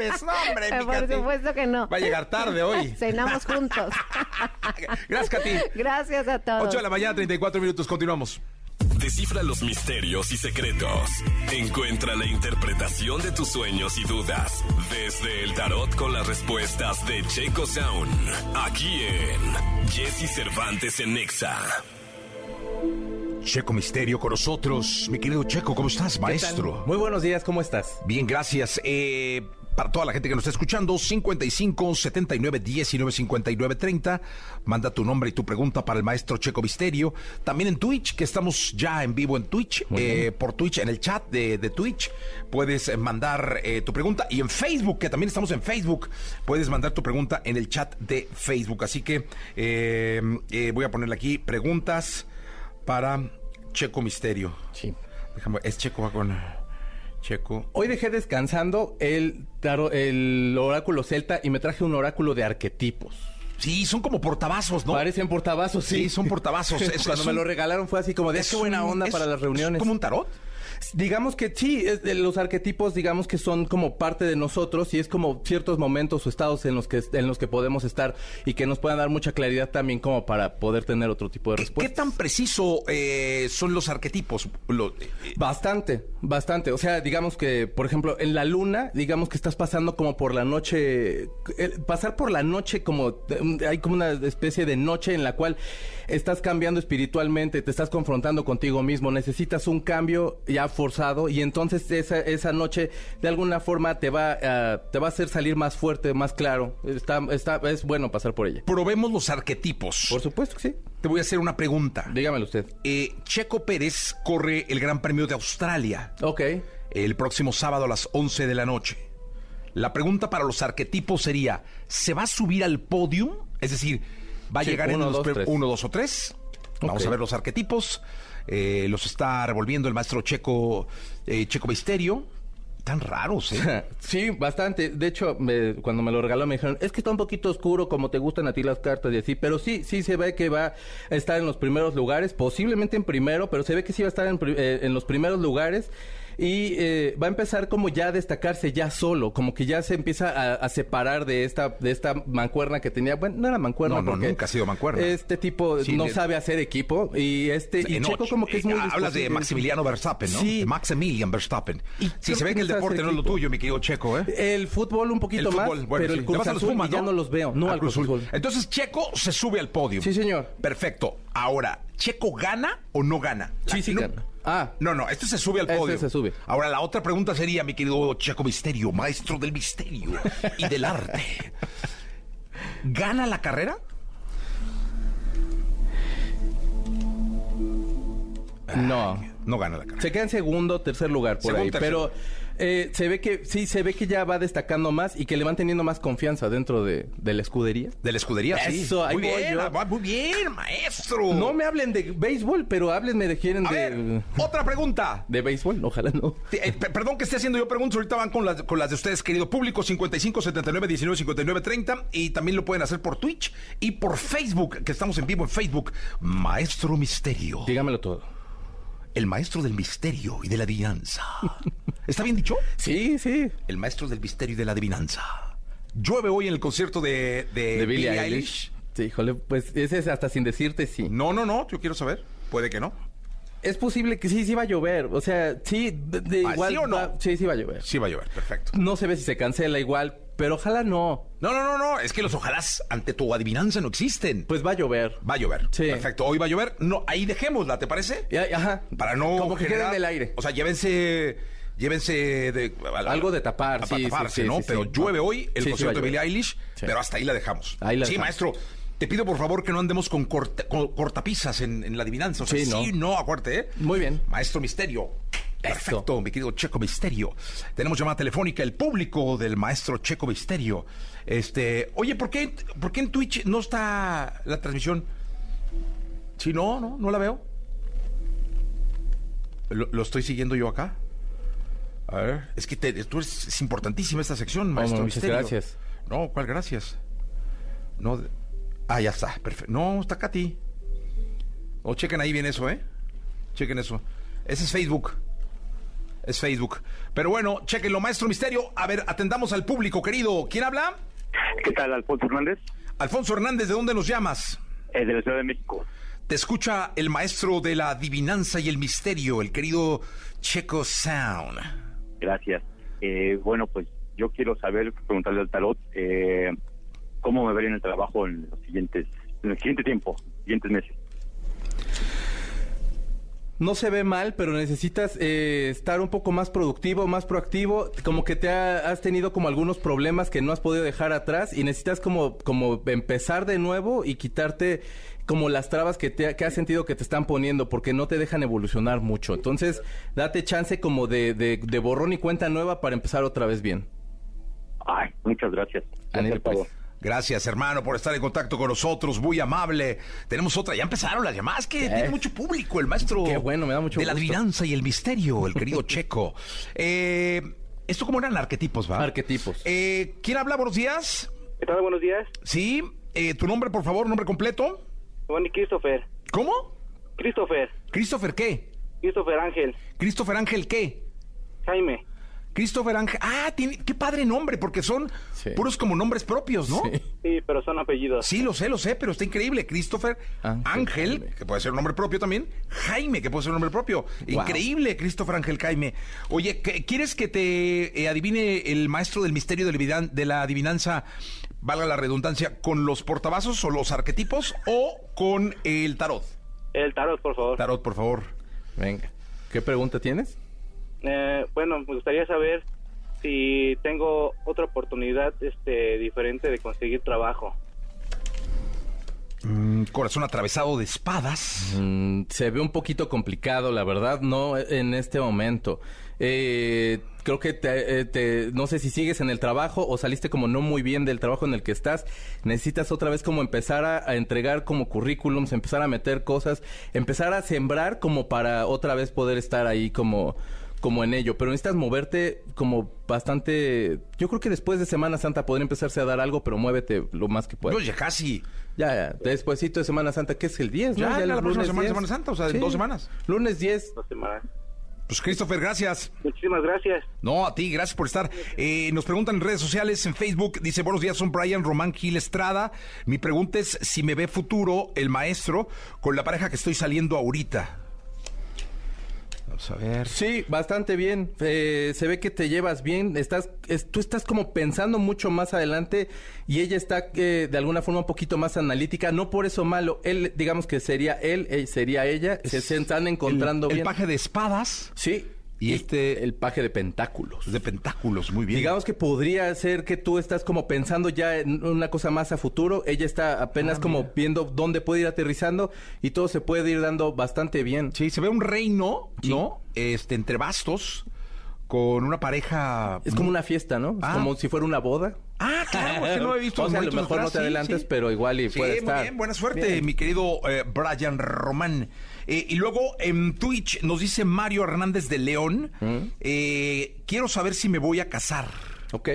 jueves, no, hombre, mi Por Katy. supuesto que no. Va a llegar tarde hoy. Cenamos juntos. Gracias, Katy. Gracias a todos. 8 de la mañana, 34 minutos, continuamos. Descifra los misterios y secretos. Encuentra la interpretación de tus sueños y dudas desde el tarot con las respuestas de Checo Sound. Aquí en Jesse Cervantes en Nexa. Checo Misterio con nosotros. Mi querido Checo, ¿cómo estás, maestro? Muy buenos días, ¿cómo estás? Bien, gracias. Eh, para toda la gente que nos está escuchando, 55 79 19 59 30. Manda tu nombre y tu pregunta para el maestro Checo Misterio. También en Twitch, que estamos ya en vivo en Twitch. eh, por Twitch, en el chat de, de Twitch, puedes eh, mandar eh, tu pregunta. Y en Facebook, que también estamos en Facebook, puedes mandar tu pregunta en el chat de Facebook. Así que eh, eh, voy a ponerle aquí preguntas para Checo Misterio. Sí. Déjame, es Checo va con Checo. Hoy dejé descansando el, el oráculo celta y me traje un oráculo de arquetipos. Sí, son como portavazos, ¿no? Parecen portavazos, sí. Sí, son portavazos. Es- Cuando es me un- lo regalaron fue así como de, es qué buena onda para las es reuniones. como un tarot? Digamos que sí, es de los arquetipos, digamos que son como parte de nosotros y es como ciertos momentos o estados en los que en los que podemos estar y que nos puedan dar mucha claridad también como para poder tener otro tipo de ¿Qué, qué tan preciso eh, son los arquetipos? Lo- eh, Bastante, bastante. O sea, digamos que, por ejemplo, en la luna, digamos que estás pasando como por la noche, pasar por la noche como, hay como una especie de noche en la cual estás cambiando espiritualmente, te estás confrontando contigo mismo, necesitas un cambio ya forzado y entonces esa, esa noche de alguna forma te va, a- te va a hacer salir más fuerte, más claro. Está, está, es bueno pasar por ella. probemos los arquetipos. Por supuesto que sí. Te voy a hacer una pregunta. Dígamelo usted. Eh, Checo Pérez corre el Gran Premio de Australia Ok. el próximo sábado a las 11 de la noche. La pregunta para los arquetipos sería, ¿se va a subir al podium? Es decir, ¿va a Sí, llegar en uno, los dos, uno, dos o tres? Vamos a ver los arquetipos. Eh, los está revolviendo el maestro Checo, eh, Checo Misterio. Tan raros, ¿eh? Sí, bastante. De hecho, me- cuando me lo regaló me dijeron, es que está un poquito oscuro como te gustan a ti las cartas y así, pero sí, sí se ve que va a estar en los primeros lugares, posiblemente en primero, pero se ve que sí va a estar en, eh, en los primeros lugares y eh, va a empezar como ya a destacarse ya solo, como que ya se empieza a, a separar de esta de esta mancuerna que tenía. Bueno, no era mancuerna No, no, porque nunca ha sido mancuerna. Este tipo Sí, no de- sabe hacer equipo y este y Eh, Checo como que es eh, muy Hablas de. Maximiliano Verstappen, ¿no? Sí. De Maximilian Verstappen. Y sí, creo se ve que el deporte no es lo tuyo, mi querido Checo, ¿eh? El fútbol un poquito El más, bueno, pero sí. el ¿Le Cruz Azul Pumas, ya no los veo. No, Al al Cruz Azul. Entonces Checo se sube al podio. Sí, señor. Perfecto. Ahora, ¿Checo gana o no gana? Sí, sí no, gana. Ah. No, no, este se sube al Este podio. se sube. Ahora, la otra pregunta sería, mi querido Checo Misterio, maestro del misterio y del arte. ¿Gana la carrera? No. No gana la carrera. Se queda en segundo, tercer lugar por ahí. tercero. Pero eh, se ve que, sí, se ve que ya va destacando más y que le van teniendo más confianza dentro de, de la escudería. De la escudería, sí. Eso, ahí muy bien, yo. ah, muy bien, maestro. No me hablen de béisbol, pero háblenme de quieren A de. ver, otra pregunta. De béisbol, ojalá no. Eh, pe- perdón que esté haciendo yo preguntas, ahorita van con las, con las de ustedes, querido público, 55 79 19 59 30 y también lo pueden hacer por Twitch y por Facebook, que estamos en vivo en Facebook. Maestro Misterio, Dígamelo todo. El maestro del misterio y de la adivinanza. ¿Está bien dicho? Sí, sí. El maestro del misterio y de la adivinanza. Llueve hoy en el concierto de, de, De Billie Billie Eilish. Este, híjole, pues ese es hasta sin decirte sí. No, no, no, yo quiero saber. Puede que no. Es posible que sí, sí va a llover. O sea, sí, de, de Ah, igual. ¿sí o no? va- sí, sí va a llover. Sí va a llover, perfecto. No se ve si se cancela igual, pero ojalá no. No, no, no, no, es que los ojalás ante tu adivinanza no existen. Pues va a llover. Va a llover. Sí. Perfecto, hoy va a llover. No, ahí dejémosla, ¿te parece? Ya, ajá. Para no Como que quede generar- en el aire. O sea, llévense llévense de Algo de tapar, a- sí, taparse, sí, sí, ¿no? pero llueve hoy el concierto de Billie. Eilish, pero hasta ahí la dejamos. Ahí la sí, dejamos. maestro. Te pido por favor que no andemos con, corta- con cortapisas en, en la adivinanza. O sea, Sí, sí, no. no, acuérdate, ¿eh? Muy bien. Maestro Misterio. Perfecto, mi querido Checo Misterio. Tenemos llamada telefónica, el público del maestro Checo Misterio. Este, oye, ¿por qué, ¿por qué en Twitch no está la transmisión? Sí, no, no, no la veo. ¿Lo, lo estoy siguiendo yo acá? A ver, es que te- tú eres, es importantísima esta sección, maestro muchas Misterio. gracias. No, ¿cuál gracias? No, de- ah, ya está, perfecto. No, está Katy. O chequen ahí bien eso, ¿eh? Chequen eso. Ese es Facebook. Es Facebook. Pero bueno, chequenlo, maestro Misterio. A ver, atendamos al público, querido. ¿Quién habla? ¿Qué tal, Alfonso Hernández? Alfonso Hernández, ¿de dónde nos llamas? Eh, de la Ciudad de México. Te escucha el maestro de la adivinanza y el misterio, el querido Checo Sound. Gracias. Eh, bueno, pues yo quiero saber, preguntarle al tarot, eh, cómo me vería en el trabajo en los siguientes, en el siguiente tiempo, siguientes meses. No se ve mal, pero necesitas eh, estar un poco más productivo, más proactivo. Como que te ha- has tenido como algunos problemas que no has podido dejar atrás y necesitas como, como empezar de nuevo y quitarte como las trabas que, te, que has sentido que te están poniendo porque no te dejan evolucionar mucho. Entonces, date chance como de, de, de borrón y cuenta nueva para empezar otra vez bien. Ay, muchas gracias. Pues. Gracias, hermano, por estar en contacto con nosotros. Muy amable. Tenemos otra. Ya empezaron las llamadas. Que tiene mucho público el maestro. Qué bueno, me da mucho De la gusto. adivinanza y el misterio, el querido Checo. Eh, esto como eran arquetipos, ¿va? Arquetipos. Eh, ¿Quién habla? Buenos días. ¿Qué tal? Buenos días. Sí. Eh, ¿Tu nombre, por favor? ¿Nombre completo? Juan y Christopher. ¿Cómo? Christopher. ¿Christopher qué? Christopher Ángel. ¿Christopher Ángel qué? Jaime. Christopher Ángel. Ah, tiene, qué padre nombre, porque son Sí. puros como nombres propios, ¿no? Sí. Sí, pero son apellidos. Sí, lo sé, lo sé, pero está increíble. Christopher Ángel, que puede ser un nombre propio también. Jaime, que puede ser un nombre propio. Increíble, Christopher Ángel Jaime. Oye, ¿qué- ¿quieres que te eh, adivine el maestro del misterio de la, adivinan- de la adivinanza, valga la redundancia, con los portavasos o los arquetipos o con el tarot? El tarot, por favor. Tarot, por favor. Venga. ¿Qué pregunta tienes? Eh, bueno, me gustaría saber si tengo otra oportunidad este, diferente de conseguir trabajo. Mm, corazón atravesado de espadas. Mm, se ve un poquito complicado, la verdad, no en este momento. Eh, creo que te, eh, te- no sé si sigues en el trabajo o saliste como no muy bien del trabajo en el que estás. Necesitas otra vez como empezar a, a entregar como currículums, empezar a meter cosas, empezar a sembrar como para otra vez poder estar ahí como como en ello, pero necesitas moverte como bastante, yo creo que después de Semana Santa podría empezarse a dar algo, pero muévete lo más que puedas. Pues ya casi. Ya, ya, despuéssito de Semana Santa, que es el 10, ¿no? Ya, ya el la próxima lunes semana, 10. Semana Santa, o sea, en dos semanas. Lunes 10. Dos semanas. Pues Christopher, gracias. Muchísimas gracias. No, a ti, gracias por estar. Eh, nos preguntan en redes sociales, en Facebook, dice, buenos días, son Brian Román Gil Estrada. Mi pregunta es si me ve futuro el maestro con la pareja que estoy saliendo ahorita. Vamos a ver. Sí, bastante bien. Eh, se ve que te llevas bien. Estás, es- tú estás como pensando mucho más adelante y ella está eh, de alguna forma un poquito más analítica. No por eso malo. Él, digamos que sería él, eh, sería ella. Se, se están encontrando el, bien. El paje de espadas Sí. Y este El paje de pentáculos. de pentáculos, muy bien. Digamos que podría ser que tú estás como pensando ya en una cosa más a futuro. Ella está apenas Ah, como viendo dónde puede ir aterrizando y todo se puede ir dando bastante bien. Sí, se ve un reino, ¿no? Este, entre bastos, con una pareja... Es como una fiesta, ¿no? Es Ah. como si fuera una boda. Ah, claro, es que no he visto O sea, a lo mejor no te adelantes, sí. pero igual y Sí, puede muy estar. bien, buena suerte, Bien. mi querido eh, Brian Román. Eh, y luego en Twitch nos dice Mario Hernández de León, ¿Mm? eh, quiero saber si me voy a casar. Ok.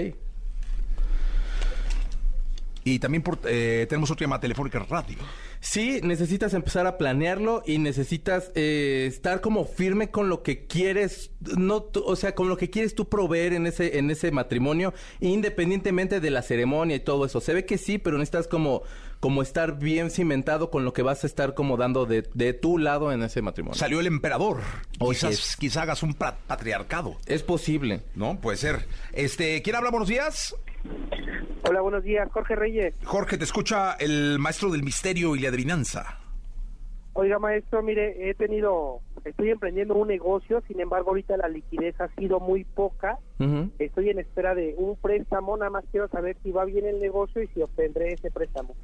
Y también por, eh, tenemos otra llamada telefónica radio. Sí, necesitas empezar a planearlo y necesitas eh, estar como firme con lo que quieres, no, tú- o sea, con lo que quieres tú proveer en ese en ese matrimonio, independientemente de la ceremonia y todo eso. Se ve que sí, pero necesitas como como estar bien cimentado con lo que vas a estar como dando de, de tu lado en ese matrimonio. Salió el emperador. Oye, Quizás, es- quizá hagas un patriarcado. Es posible. ¿No? Puede ser. Este, ¿quién habla? Buenos días. Hola, buenos días, Jorge Reyes. Jorge, te escucha el maestro del misterio y la adivinanza. Oiga, maestro, mire, he tenido, estoy emprendiendo un negocio, sin embargo, ahorita la liquidez ha sido muy poca. Estoy en espera de un préstamo, nada más quiero saber si va bien el negocio y si obtendré ese préstamo.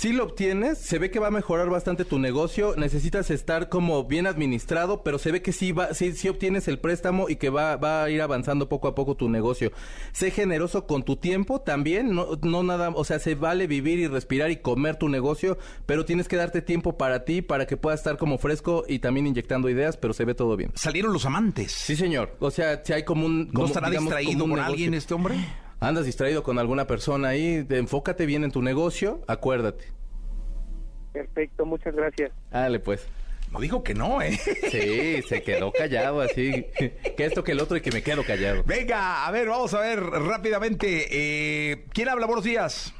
Si lo obtienes, se ve que va a mejorar bastante tu negocio. Necesitas estar como bien administrado, pero se ve que sí va, sí, sí obtienes el préstamo y que va, va a ir avanzando poco a poco tu negocio. Sé generoso con tu tiempo también, no, no nada, o sea, se vale vivir y respirar y comer tu negocio, pero tienes que darte tiempo para ti, para que puedas estar como fresco y también inyectando ideas, pero se ve todo bien. Salieron los amantes. Sí, señor. O sea, si hay como un... ¿No como, estará digamos, distraído negocio. alguien este hombre? Andas distraído con alguna persona ahí, enfócate bien en tu negocio, acuérdate. Perfecto, muchas gracias. Dale, pues. No dijo que no, ¿eh? Sí, se quedó callado así. Que esto que el otro y que me quedo callado. Venga, a ver, vamos a ver rápidamente. eh, ¿Quién habla? Buenos días.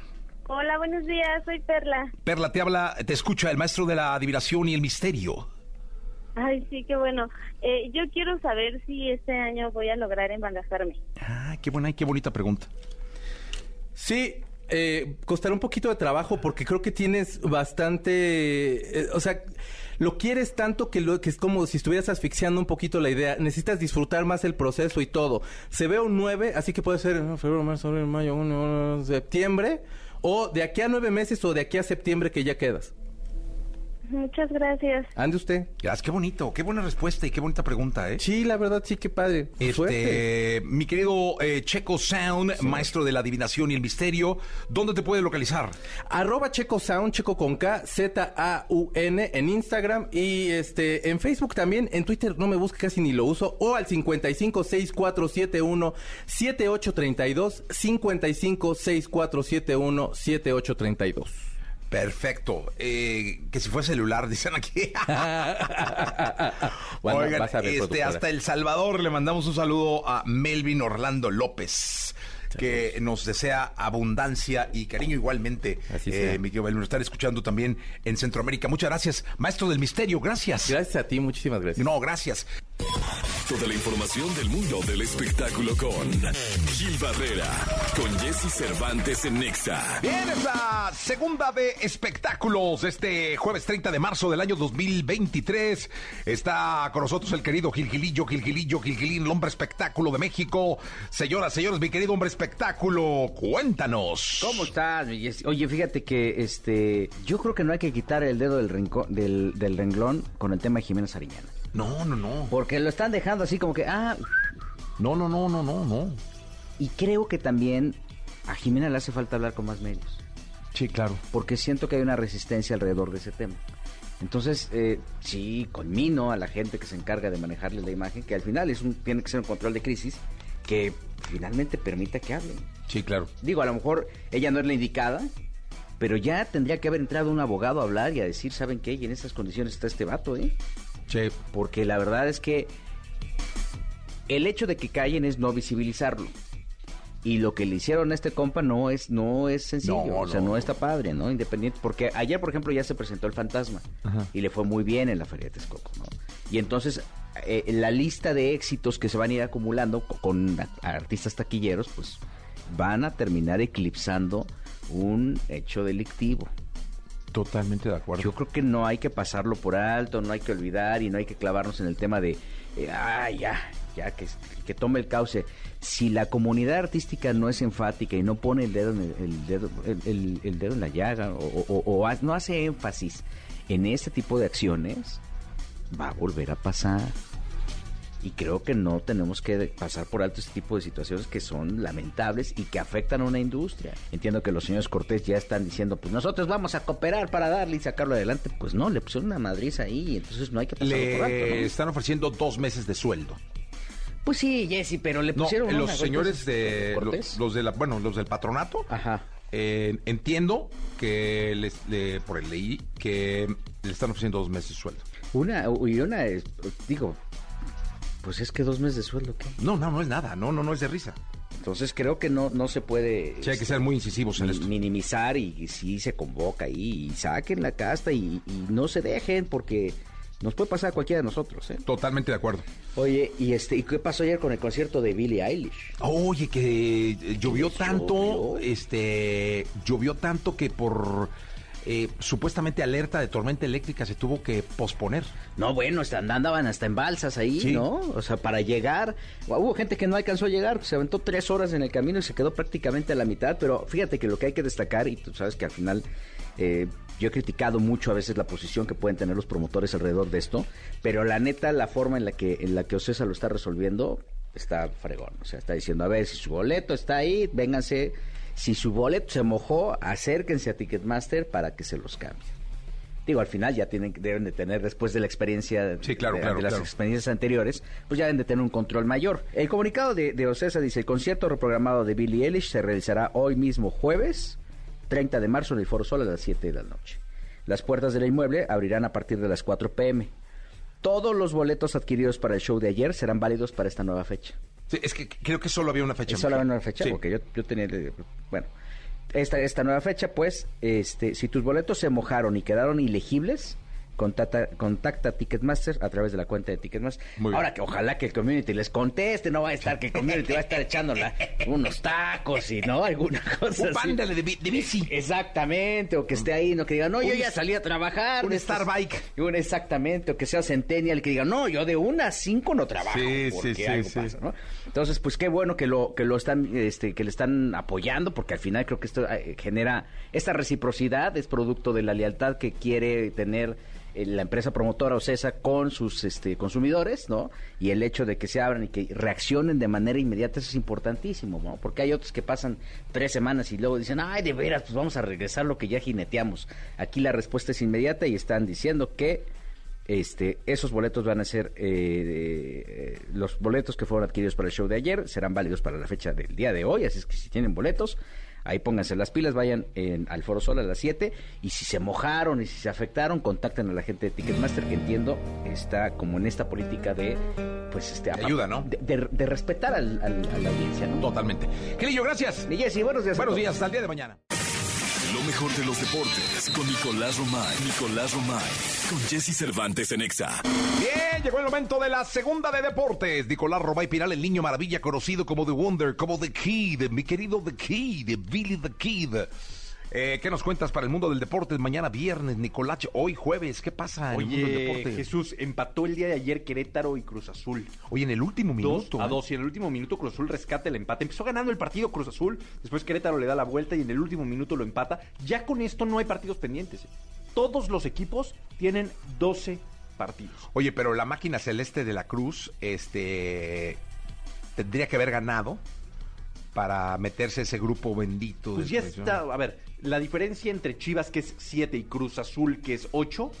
Hola, buenos días, soy Perla. Perla, te habla, te escucha el maestro de la adivinación y el misterio. Ay, sí, qué bueno. Eh, yo quiero saber si este año voy a lograr embarazarme. Ah, qué buena y qué bonita pregunta. Sí, eh, costará un poquito de trabajo porque creo que tienes bastante, eh, o sea, lo quieres tanto que, lo, que es como si estuvieras asfixiando un poquito la idea. Necesitas disfrutar más el proceso y todo. Se ve un 9, así que puede ser febrero, marzo, abril, mayo, junio, septiembre, o de aquí a nueve meses o de aquí a septiembre que ya quedas. Muchas gracias. Ande usted. Gracias, qué bonito, qué buena respuesta y qué bonita pregunta, ¿eh? Sí, la verdad, sí, qué padre. Suerte. Este, mi querido eh, Checo Sound, maestro de la adivinación y el misterio, ¿dónde te puede localizar? Arroba Checo Sound, Checo con K, Z-A-U-N en Instagram y este en Facebook también. En Twitter no me busque casi ni lo uso. O al 556471-7832. 556471-7832. Perfecto. Eh, que si fue celular, dicen aquí. Bueno, Oigan, este, hasta El Salvador le mandamos un saludo a Melvin Orlando López. Que nos desea abundancia y cariño igualmente, Así eh, sea. mi querido Melvin. Están escuchando también en Centroamérica. Muchas gracias, maestro del misterio. Gracias. Gracias a ti, muchísimas gracias. No, gracias. Toda la información del mundo del espectáculo con Gil Barrera, con Jesse Cervantes en Nexa. Bien, es la segunda de espectáculos este jueves 30 de marzo del año 2023. Está con nosotros el querido Gilgilillo, Gilgilillo, Gilgilín, el hombre espectáculo de México. Señoras, señores, mi querido hombre espectáculo, cuéntanos. ¿Cómo estás, mi Jessy? Oye, fíjate que este, yo creo que no hay que quitar el dedo del, rincón, del, del renglón con el tema de Jimena Sariñana. No, no, no. Porque lo están dejando así como que, ah, No, no, no, no, no, no. y creo que también a Jimena le hace falta hablar con más medios. Sí, claro. porque siento que hay una resistencia alrededor de ese tema. Entonces, eh, sí, conmino a la gente que se encarga de manejarle la imagen, que al final es un, tiene que ser un control de crisis que finalmente permita que hablen. Sí, claro. Digo, a lo mejor ella no es la indicada, pero ya tendría que haber entrado un abogado a hablar y a decir, ¿saben qué? Y en estas condiciones está este vato, ¿eh? Sí. Porque la verdad es que el hecho de que callen es no visibilizarlo. Y lo que le hicieron a este compa no es no es sencillo, No, o sea, no. no está padre, ¿no? Independiente, porque ayer, por ejemplo, ya se presentó el fantasma y le fue muy bien en la Feria de Texcoco, ¿no? Y entonces, eh, la lista de éxitos que se van a ir acumulando co- con artistas taquilleros, pues van a terminar eclipsando un hecho delictivo. Totalmente de acuerdo. Yo creo que no hay que pasarlo por alto, no hay que olvidar y no hay que clavarnos en el tema de, eh, ah, ya, ya, que, que tome el cauce. Si la comunidad artística no es enfática y no pone el dedo en, el, el dedo, el, dedo en la llaga o, o- o ha- no hace énfasis en este tipo de acciones, va a volver a pasar. Y creo que no tenemos que pasar por alto este tipo de situaciones que son lamentables y que afectan a una industria. Entiendo que los señores Cortés ya están diciendo, pues nosotros vamos a cooperar para darle y sacarlo adelante. Pues no, le pusieron una madriza ahí, entonces no hay que pasarlo por alto. Le ¿no? están ofreciendo dos meses de sueldo. Pues sí, Jessy, pero le No, pusieron una, los señores de Cortés. los, los de la, bueno, los del patronato. Ajá. eh, entiendo que les, le- por el ley que le están ofreciendo dos meses de sueldo. Una, y una, es- digo, pues es que dos meses de sueldo, ¿qué? No, no, no es nada. No, no, no es de risa. Entonces creo que no, no se puede Sí, hay que ser muy incisivos en mi- esto. minimizar y, y sí se convoca ahí y saquen la casta y, y no se dejen porque nos puede pasar a cualquiera de nosotros. ¿eh? Totalmente de acuerdo. Oye, ¿y este y qué pasó ayer con el concierto de Billie Eilish? Oye, que eh, llovió tanto, llovió. este, llovió tanto que por eh, supuestamente alerta de tormenta eléctrica se tuvo que posponer. No, bueno, andaban hasta en balsas ahí, Sí. ¿no? O sea, para llegar. Hubo gente que no alcanzó a llegar, se aventó tres horas en el camino y se quedó prácticamente a la mitad. Pero fíjate que lo que hay que destacar, y tú sabes que al final eh, yo he criticado mucho a veces la posición que pueden tener los promotores alrededor de esto, pero la neta, la forma en la que, en la que Ocesa lo está resolviendo está fregón. O sea, está diciendo, a ver, si su boleto está ahí, vénganse. Si su boleto se mojó, acérquense a Ticketmaster para que se los cambie. Digo, al final ya tienen, deben de tener, después de la experiencia Sí, claro, de, claro, de las claro. experiencias anteriores, pues ya deben de tener un control mayor. El comunicado de, de Ocesa dice, el concierto reprogramado de Billie Eilish se realizará hoy mismo jueves, 30 de marzo, en el Foro Sol a las 7 de la noche. Las puertas del inmueble abrirán a partir de las 4 pm. Todos los boletos adquiridos para el show de ayer serán válidos para esta nueva fecha. Sí, es que creo que solo había una fecha. Es solamente una fecha, Sí. porque yo, yo tenía... Bueno, esta, esta nueva fecha, pues, este, si tus boletos se mojaron y quedaron ilegibles, contacta, contacta a Ticketmaster a través de la cuenta de Ticketmaster. Muy bien. Ahora que ojalá que el community les conteste, no va a estar que el community va a estar echando la- unos tacos y no, alguna cosa Un así. pándale de, de bici. Exactamente, o que esté ahí, no que diga, no, yo ya salí a trabajar. un estos- Starbike. Un- exactamente, o que sea Centennial, que diga, no, yo de una a cinco no trabajo. Sí, porque sí, sí, algo sí. pasa, ¿no? Entonces, pues qué bueno que lo, que lo están, este, que le están apoyando, porque al final creo que esto eh, genera, esta reciprocidad es producto de la lealtad que quiere tener la empresa promotora Ocesa con sus este, consumidores, ¿no? Y el hecho de que se abran y que reaccionen de manera inmediata eso es importantísimo, ¿no? Porque hay otros que pasan tres semanas y luego dicen, ay, de veras, pues vamos a regresar lo que ya jineteamos. Aquí la respuesta es inmediata y están diciendo que este, esos boletos van a ser eh, eh, los boletos que fueron adquiridos para el show de ayer serán válidos para la fecha del día de hoy, así es que si tienen boletos, ahí pónganse las pilas, vayan en, al Foro Sol a las 7 y si se mojaron y si se afectaron, contacten a la gente de Ticketmaster que entiendo está como en esta política de pues este De ayuda, ¿no? de, de- de respetar al- al- a la audiencia, ¿no? Totalmente. Querillo, gracias. Y Jessy, buenos días. Buenos días, hasta el día de mañana. Lo mejor de los deportes con Nicolás Romay. Nicolás Romay. Con Jesse Cervantes en Exa. Bien, llegó el momento de la segunda de deportes. Nicolás Robay Piral, el niño maravilla, conocido como The Wonder, como The Kid, mi querido The Kid, Billy The Kid. Eh, ¿Qué nos cuentas para el mundo del deporte? Mañana viernes, Nicolás, hoy jueves, ¿qué pasa en el mundo del Oye, deporte? Jesús, empató el día de ayer Querétaro y Cruz Azul. Oye, en el último minuto. Dos a ¿eh? dos. Y en el último minuto Cruz Azul rescata el empate. Empezó ganando el partido Cruz Azul. Después Querétaro le da la vuelta y en el último minuto lo empata. Ya con esto no hay partidos pendientes. ¿eh? Todos los equipos tienen 12 partidos. Oye, pero la máquina celeste de la Cruz, este, tendría que haber ganado para meterse ese grupo bendito. Pues ya está. ¿no? A ver, la diferencia entre Chivas, que es 7, y Cruz Azul, que es 8,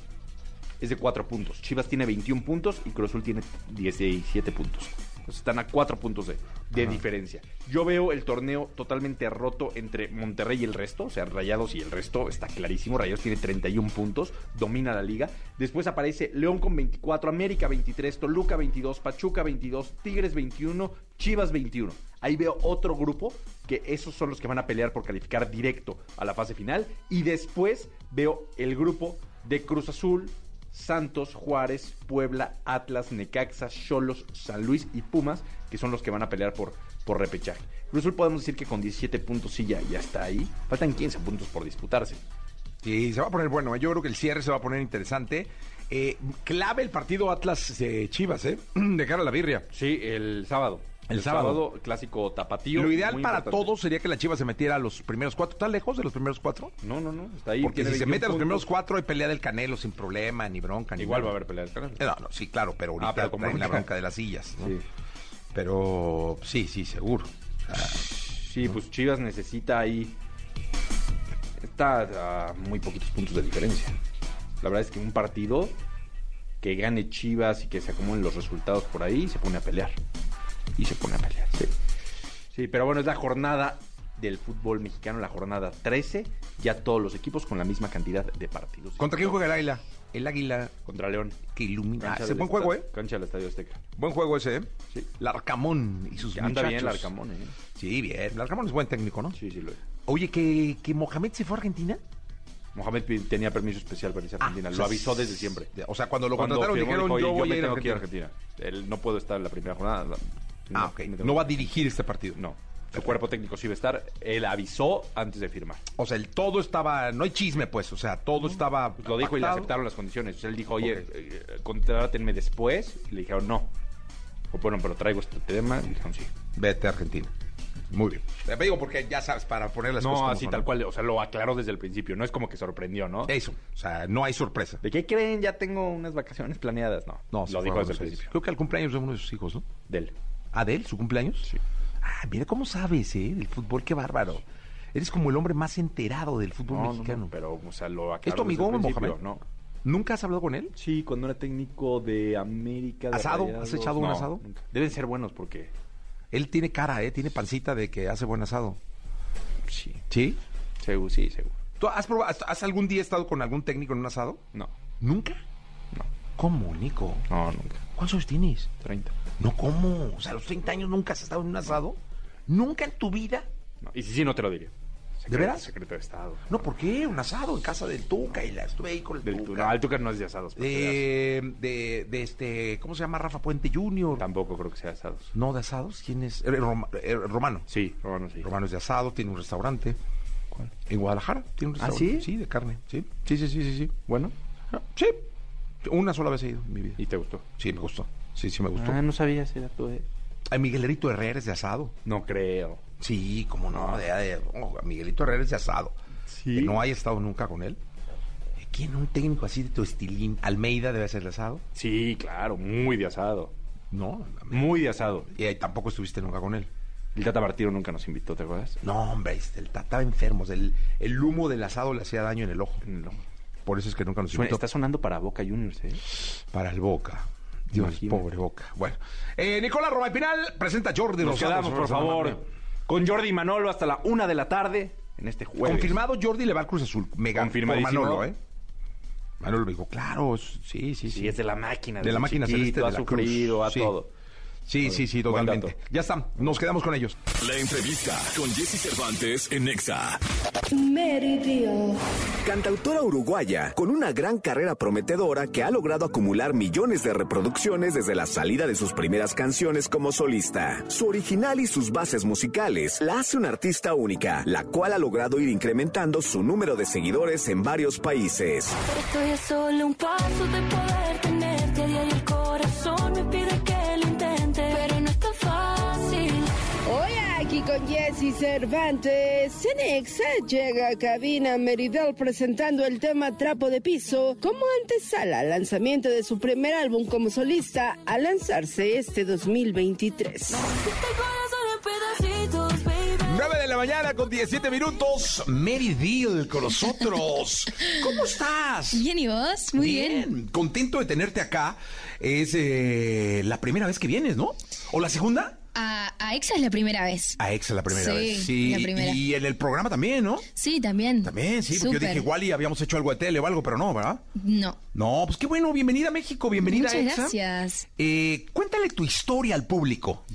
es de 4 puntos. Chivas tiene 21 puntos y Cruz Azul tiene 17 puntos. Entonces están a 4 puntos de, de diferencia. Yo veo el torneo totalmente roto entre Monterrey y el resto, o sea, Rayados y el resto, está clarísimo. Rayados tiene 31 puntos, domina la liga. Después aparece León con 24, América 23, Toluca 22, Pachuca 22, Tigres 21, Chivas 21. Ahí veo otro grupo que esos son los que van a pelear por calificar directo a la fase final. Y después veo el grupo de Cruz Azul, Santos, Juárez, Puebla, Atlas, Necaxa, Cholos, San Luis y Pumas, que son los que van a pelear por, por repechaje. Cruz Azul podemos decir que con 17 puntos sí ya, ya está ahí. Faltan 15 puntos por disputarse. Sí, se va a poner bueno. ¿eh? Yo creo que el cierre se va a poner interesante. Eh, clave el partido Atlas eh, Chivas, ¿eh? De cara a la birria. Sí, el sábado. El sábado. clásico tapatío. Lo ideal para importante. todos sería que la Chivas se metiera a los primeros cuatro. ¿Está lejos de los primeros cuatro? No, no, no, está ahí. Porque si se 21 mete a los primeros cuatro hay pelea del Canelo sin problema, ni bronca, ni Igual va a haber pelea del canal. No, no, sí, claro, pero ahorita Ah, pero con traen la bronca. de las sillas. ¿no? Sí. Pero sí, sí, seguro. Sí, pues Chivas necesita ahí. Está a muy poquitos puntos de diferencia. La verdad es que un partido que gane Chivas y que se acomoden los resultados por ahí, se pone a pelear. Y se pone a pelear, sí. Sí, pero bueno, es la jornada del fútbol mexicano, la jornada 13, ya todos los equipos con la misma cantidad de partidos. ¿Contra quién juega el águila? El águila Contra León. que ilumina. Ese del buen juego, ¿eh? Cancha del Estadio Azteca. Buen juego ese, ¿eh? Sí. Larcamón y sus anda bien el muchachos. Arcamón, ¿eh? Sí, bien. Larcamón es buen técnico, ¿no? Sí, sí lo es. Oye, que, que Mohamed se fue a Argentina. Mohamed tenía permiso especial para irse a Ah, Argentina. o lo sea, aviso desde siempre. O sea, cuando lo Cuando contrataron firmó, dijeron dijo, "Oye, yo voy me a ir a tengo que ir a Argentina. Argentina. Él no puedo estar en la primera jornada. Ah, ok. No que va a ir. dirigir este partido. No. Su cuerpo técnico sí iba a estar. Él avisó antes de firmar. O sea, el todo estaba, no hay chisme, pues, o sea, todo estaba. Pues lo dijo y le aceptaron las condiciones. Él dijo, oye, Ok. eh, contrátenme después. Y le dijeron, no. O bueno, pero traigo este tema. Y dijeron, sí. Vete a Argentina. Muy bien. Te digo porque ya sabes, para poner las cosas. No, así son, tal ¿no? cual. O sea, lo aclaró desde el principio. No es como que sorprendió, ¿no? Eso. O sea, no hay sorpresa. ¿De qué creen? Ya tengo unas vacaciones planeadas. No, No, lo dijo desde el principio. Creo que al cumpleaños de uno de sus hijos, ¿no? De él. ¿Ah, de él? ¿Su cumpleaños? Sí. Ah, mira cómo sabes, ¿eh? Del fútbol, qué bárbaro. Eres como el hombre más enterado del fútbol No, no, mexicano. no, pero, o sea, lo aclaró ¿Es tu amigo, Mohamed? No. ¿Nunca has hablado con él? Sí, cuando era técnico de América. de ¿Asado? Rayados, ¿Has echado un asado? nunca. Deben ser buenos porque. Él tiene cara, ¿eh? Tiene pancita de que hace buen asado. Sí. ¿Sí? Seguro, sí, seguro. ¿Tú has, probado, has, has algún día estado con algún técnico en un asado? No, ¿Nunca? No. ¿Cómo, Nico? no, nunca. ¿Cuántos años tienes? 30. No, ¿cómo? O sea, a los 30 años nunca has estado en un asado. ¿Nunca en tu vida? No. Y si sí, no te lo diría. ¿De veras? Secreto de Estado. No, ¿por qué? Un asado en casa del Tuca y la estuve ahí con el Del, Tuca. no, el Tuca no es de asados. te de, de, de este, ¿cómo se llama? Rafa Puente Jr. Tampoco creo que sea asados. No, de asados. ¿Quién es? Eh, Roma- eh, Romano. Sí, Romano sí. Romano es de asado, tiene un restaurante. ¿Cuál? En Guadalajara tiene un ¿Ah, restaurante. sí? Sí, de carne. Sí, sí, sí, sí, sí. sí. Bueno, Ah, Sí. Una sola vez he ido en mi vida. ¿y te gustó? Sí, me gustó. Sí, sí me gustó. Ah, no sabías, era tú. eh. A Miguelito Herrera es de asado. No creo. Sí, como no, de, de- oh, Miguelito Herrera es de asado. Sí. Que no hay estado nunca con él. ¿Quién? Un técnico así de tu estilín. Almeida debe ser de asado. Sí, claro, muy de asado. No, Muy de asado. y ahí tampoco estuviste nunca con él. El Tata Martino nunca nos invitó, ¿te acuerdas? No, hombre, este, el tata estaba enfermo. o sea, El, el humo del asado le hacía daño en el ojo. En el ojo. Por eso es que nunca nos Suena- invitó. está sonando para Boca Juniors, ¿eh? Para el Boca. Dios, Imagínate. pobre Boca. Bueno. Eh, Nicolás Roma Pinal presenta a Jordi Nos Rosado. quedamos, por favor, con Jordi y Manolo hasta la una de la tarde en este jueves. Confirmado, Jordi le va al Cruz Azul. Mega Confirmadísimo. Manolo, ¿eh? Manolo dijo, claro, sí, sí, sí. Sí, es de la máquina. De la máquina celeste de ha la sufrido, Cruz. a Sí. todo. Sí, sí, sí, totalmente. Ya está, nos quedamos con ellos. La entrevista con Jesse Cervantes en Nexa. Meridio. Cantautora uruguaya con una gran carrera prometedora que ha logrado acumular millones de reproducciones desde la salida de sus primeras canciones como solista. Su original y sus bases musicales la hace una artista única, la cual ha logrado ir incrementando su número de seguidores en varios países. Estoy a solo un paso de poder tenerte. Diario el corazón me pide con Jesse Cervantes, Cenexa llega a cabina Meridel presentando el tema Trapo de Piso como antesala al lanzamiento de su primer álbum como solista a lanzarse este 2023. Te solo en pedacitos, baby. 9 de la mañana con 17 minutos. Mary Deal con nosotros. ¿Cómo estás? Bien, ¿y vos? Muy bien. Contento de tenerte acá. Es eh, la primera vez que vienes, ¿no? ¿O la segunda? A, a Exa es la primera vez. A Exa la primera Sí, vez. Sí, la primera. Y en el programa también, ¿no? Sí, también. También, sí, porque yo dije igual y habíamos hecho algo de tele o algo, pero no, ¿verdad? No. No, pues qué bueno, bienvenida a México, bienvenida Muchas a Exa. gracias. Eh, cuéntale tu historia al público.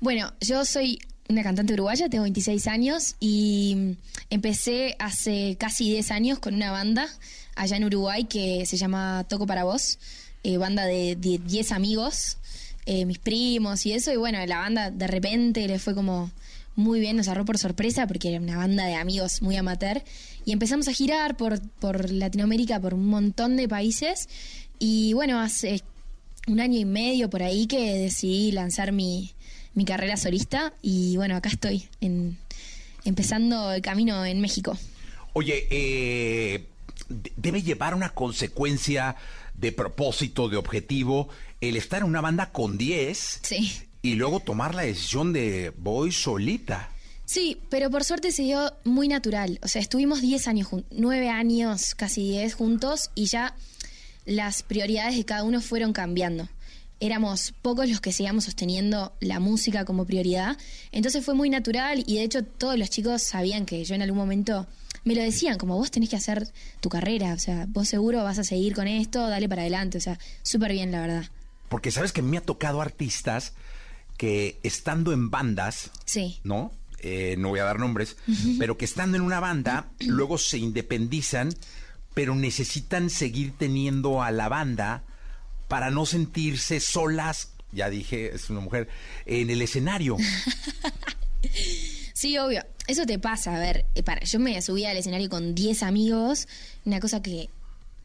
Bueno, yo soy una cantante uruguaya, tengo 26 años y empecé hace casi 10 años con una banda allá en Uruguay que se llama Toco para Vos, eh, banda de, de 10 amigos, eh, mis primos y eso, y bueno, la banda de repente le fue como muy bien, nos agarró por sorpresa porque era una banda de amigos muy amateur y empezamos a girar por, por Latinoamérica, por un montón de países y bueno, hace un año y medio por ahí que decidí lanzar mi, mi carrera solista y bueno, acá estoy, en, empezando el camino en México. Oye, eh, debe llevar una consecuencia de propósito, de objetivo, el estar en una banda con 10 Sí. y luego tomar la decisión de voy solita. Sí, pero por suerte se dio muy natural. O sea, estuvimos 10 años, jun- 9 años, casi 10 juntos y ya las prioridades de cada uno fueron cambiando. éramos pocos los que seguíamos sosteniendo la música como prioridad. Entonces fue muy natural y de hecho todos los chicos sabían que yo en algún momento me lo decían, como vos tenés que hacer tu carrera, o sea, vos seguro vas a seguir con esto, dale para adelante, o sea, súper bien, la verdad. Porque sabes que me ha tocado artistas que estando en bandas, Sí. ¿no? Eh, no voy a dar nombres, pero que estando en una banda, luego se independizan, pero necesitan seguir teniendo a la banda para no sentirse solas, ya dije, es una mujer, en el escenario. Sí, obvio. Eso te pasa, a ver, eh, para, yo me subía al escenario con 10 amigos, una cosa que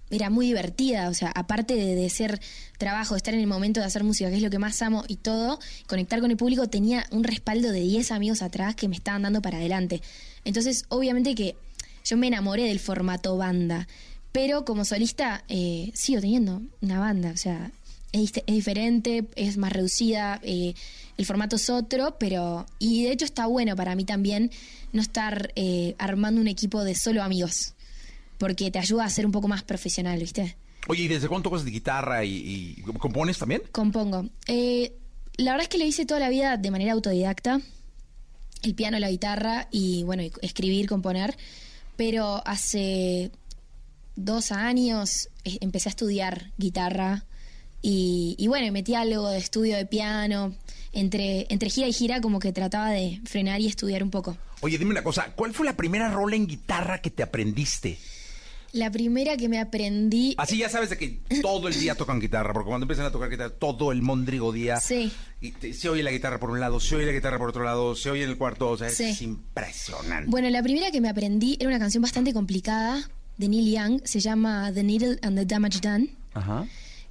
era muy divertida, o sea, aparte de, ser trabajo, estar en el momento de hacer música, que es lo que más amo y todo, conectar con el público, tenía un respaldo de 10 amigos atrás que me estaban dando para adelante. Entonces, obviamente que yo me enamoré del formato banda, pero como solista eh, sigo teniendo una banda, o sea, es, diferente, es más reducida, eh, el formato es otro, pero... Y de hecho está bueno para mí también no estar eh, armando un equipo de solo amigos, porque te ayuda a ser un poco más profesional, ¿viste? Oye, ¿y desde cuándo tocas de guitarra y, y compones también? Compongo. Eh, la verdad es que lo hice toda la vida de manera autodidacta, el piano, la guitarra y bueno, y escribir, componer, pero hace dos años empecé a estudiar guitarra y, y bueno, metí algo de estudio de piano, entre, entre gira y gira como que trataba de frenar y estudiar un poco. Oye, dime una cosa, ¿cuál fue la primera rola en guitarra que te aprendiste? La primera que me aprendí... Así ya sabes de que todo el día tocan guitarra, porque cuando empiezan a tocar guitarra, todo el mondrigo día. Sí. Y te- se oye la guitarra por un lado, se oye la guitarra por otro lado, se oye en el cuarto, o sea, Sí. es impresionante. Bueno, la primera que me aprendí era una canción bastante complicada de Neil Young, se llama The Needle and the Damage Done, Ajá.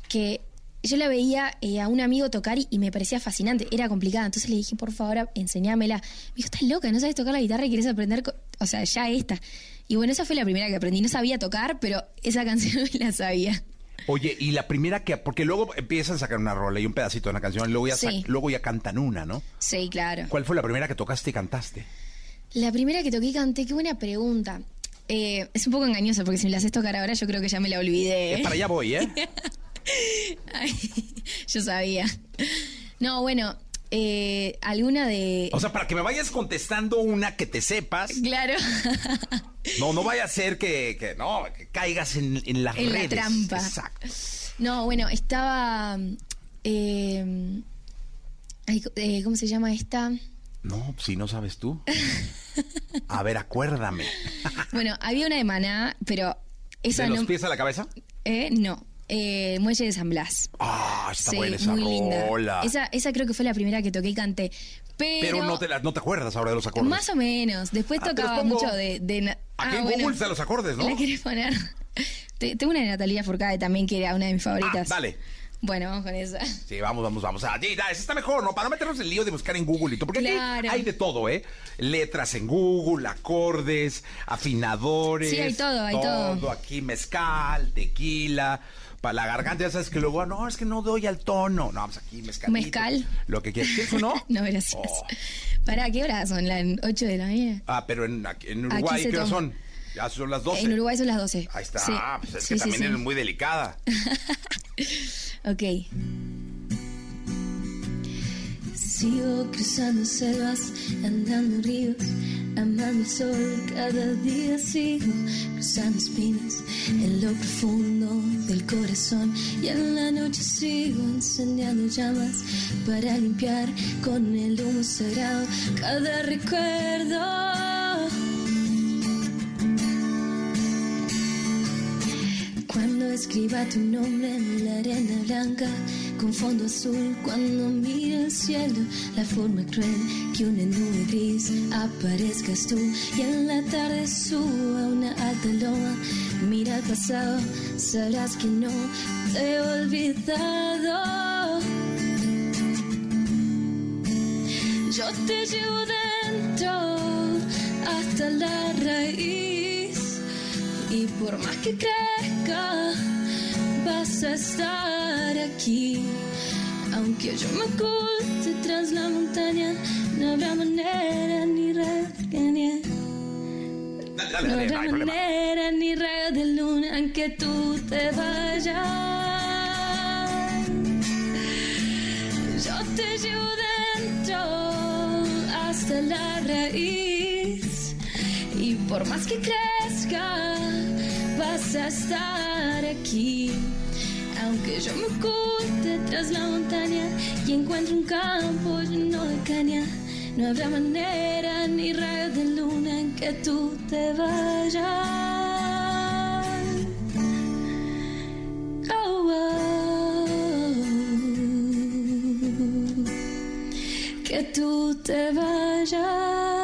que yo la veía eh, a un amigo tocar y, y me parecía fascinante, era complicada, entonces le dije, por favor, enseñámela. Me dijo, estás loca, no sabes tocar la guitarra y quieres aprender, co-". o sea, ya esta. Y bueno, esa fue la primera que aprendí, no sabía tocar, pero esa canción la sabía. Oye, y la primera que, porque luego empiezan a sacar una rola y un pedacito de una canción, y luego ya, Sí. luego ya cantan una, ¿no? Sí, claro. ¿Cuál fue la primera que tocaste y cantaste? La primera que toqué y canté, qué buena pregunta. Eh, es un poco engañosa porque si me la haces tocar ahora yo creo que ya me la olvidé. Eh, para allá voy, ¿eh? Ay, yo sabía. No, bueno, eh, alguna de... O sea, para que me vayas contestando una que te sepas. Claro, No, no vaya a ser que, que no, que caigas en, en las en la redes. trampa. Exacto. No, bueno, estaba... eh, ay, eh, ¿Cómo se llama esta? No, si no sabes tú. A ver, acuérdame. Bueno, había una de Maná, pero esa ¿De no... los pies a la cabeza? Eh, no, eh, Muelle de San Blas. Ah, está Sí, buena esa muy linda. rola. Esa, esa creo que fue la primera que toqué y canté. Pero, Pero no te, la- no te acuerdas ahora de los acordes. Más o menos. Después Ah, tocaba pongo. mucho de... de Aquí Ah, en bueno. Google los acordes, ¿no? ¿La querés poner? Te- Tengo una de Natalia Furcade también, que era una de mis favoritas. Ah, dale. Bueno, vamos con esa. Sí, vamos, vamos, vamos. Ah, esa está mejor, ¿no? Para no meternos el lío de buscar en Google y todo. Porque aquí hay de todo, ¿eh? Letras en Google, acordes, afinadores. Sí, hay todo, hay todo. Aquí mezcal, tequila. Para la garganta, ya sabes que luego, no, es que no doy al tono. No, pues aquí mezcal. Mezcal. Lo que quieras. ¿Quieres no? No, gracias. Oh. ¿Para qué horas son? ¿Las 8 de la mañana? Ah, pero en, en Uruguay, ¿qué horas toma. son? Ya son las 12. En Uruguay son las 12. Ahí está. Sí. Pues es Sí, que sí, también eres muy delicada. Ok. Sigo cruzando selvas, andando ríos, amando el sol. Cada día sigo cruzando espinas en lo profundo del corazón. Y en la noche sigo encendiendo llamas para limpiar con el humo sagrado cada recuerdo. Escriba tu nombre en la arena blanca con fondo azul, cuando mire el cielo, la forma cruel que una nube gris aparezcas tú y en la tarde suba una alta loma, mira al pasado, sabrás que no te he olvidado. Yo te llevo dentro hasta la raíz y por más que crezca vas a estar aquí. Aunque yo me oculte tras la montaña, no habrá manera ni red que nie- Dale, dale, no dale, no habrá manera ni red de luna en que tú te vayas. llevo dentro hasta la raíz. Y por más que crezca, vas a estar aquí. Aunque yo me oculte tras la montaña y encuentre un campo lleno de caña, no habrá manera ni rayos de luna en que tú te vayas. Oh, oh, que tú te vayas.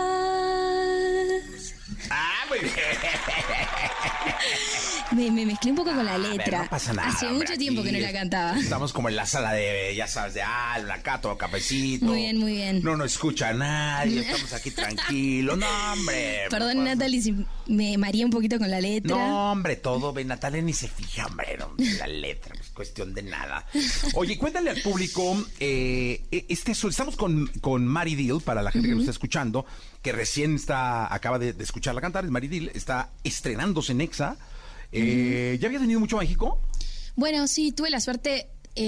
Me, me mezclé un poco con la A ver, letra. no pasa nada. Hace mucho tiempo que no la cantaba. Estamos como en la sala de, ya sabes, de Alba, acá todo cafecito. Muy bien, muy bien. No nos escucha nadie, estamos aquí tranquilos. No, hombre. Perdón, Natalie, si me mareé un poquito con la letra. No, hombre, todo, Natalia ni se fija, hombre, no, la letra, cuestión de nada. Oye, cuéntale al público, eh, este, estamos con, con Mari Deal, para la gente que nos está escuchando, que recién está, acaba de, de escucharla cantar, es Mari Deal, está estrenándose en EXA. Eh, ¿Ya habías venido mucho a México? Bueno, sí, tuve la suerte, eh,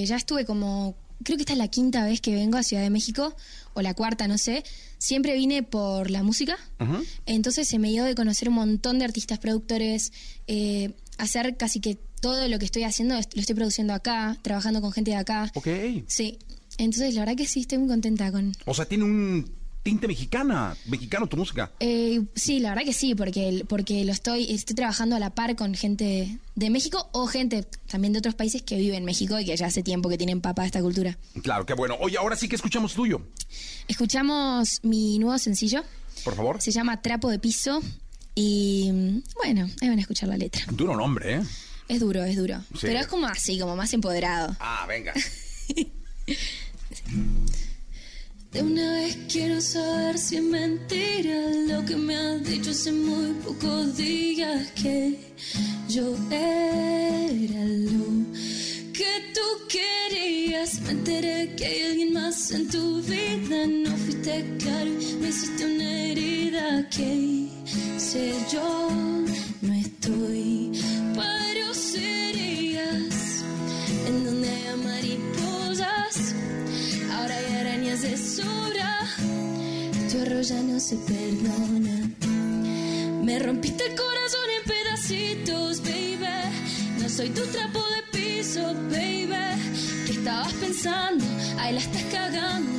de- ya estuve como, creo que esta es la quinta vez que vengo a Ciudad de México, o la cuarta, no sé. Siempre vine por la música, entonces se me dio de conocer un montón de artistas, productores, eh, hacer casi que todo lo que estoy haciendo lo estoy produciendo acá, trabajando con gente de acá. Ok. Sí, entonces la verdad que sí, estoy muy contenta con... O sea, tiene un tinte mexicana, mexicano tu música. Eh, sí, la verdad que sí, porque, porque lo estoy, estoy trabajando a la par con gente de México o gente también de otros países que viven en México y que ya hace tiempo que tienen papá esta cultura. Claro, qué bueno. Oye, ahora sí que escuchamos tuyo, Escuchamos mi nuevo sencillo, por favor. se llama Trapo de Piso y mm, bueno, ahí van a escuchar la letra. Duro nombre, ¿eh? Es duro, es duro, Sí. pero es como así, como más empoderado. Ah, venga. De una vez quiero saber si es mentira lo que me has dicho hace muy pocos días que yo era lo que tú querías. Me enteré que hay alguien más en tu vida, no fuiste claro, me hiciste una herida que sé yo no estoy para mariposas. Ahora hay arañas de sobra. Tu error ya no se perdona. Me rompiste el corazón en pedacitos, baby. No soy tu trapo de piso, baby. ¿Qué estabas pensando? Ahí la estás cagando.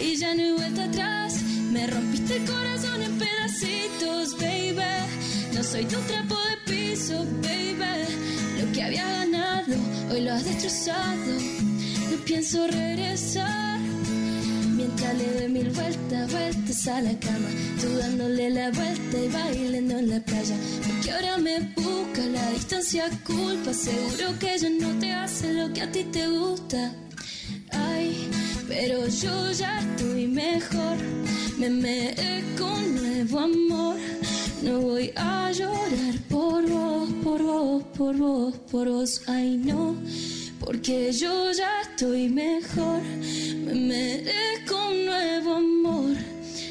Y ya no hay vuelta atrás. Me rompiste el corazón en pedacitos, baby. No soy tu trapo de piso, baby. Que había ganado, hoy lo has destrozado. No pienso regresar. Mientras le doy mil vueltas, vueltas a la cama, tú dándole la vuelta y bailando en la playa. Porque ahora me busca la distancia culpa, seguro que ella no te hace lo que a ti te gusta. Ay, pero yo ya estoy mejor, me merezco un nuevo amor. No voy a llorar por vos, por vos, por vos, por vos, ay no. Porque yo ya estoy mejor, me merezco un nuevo amor.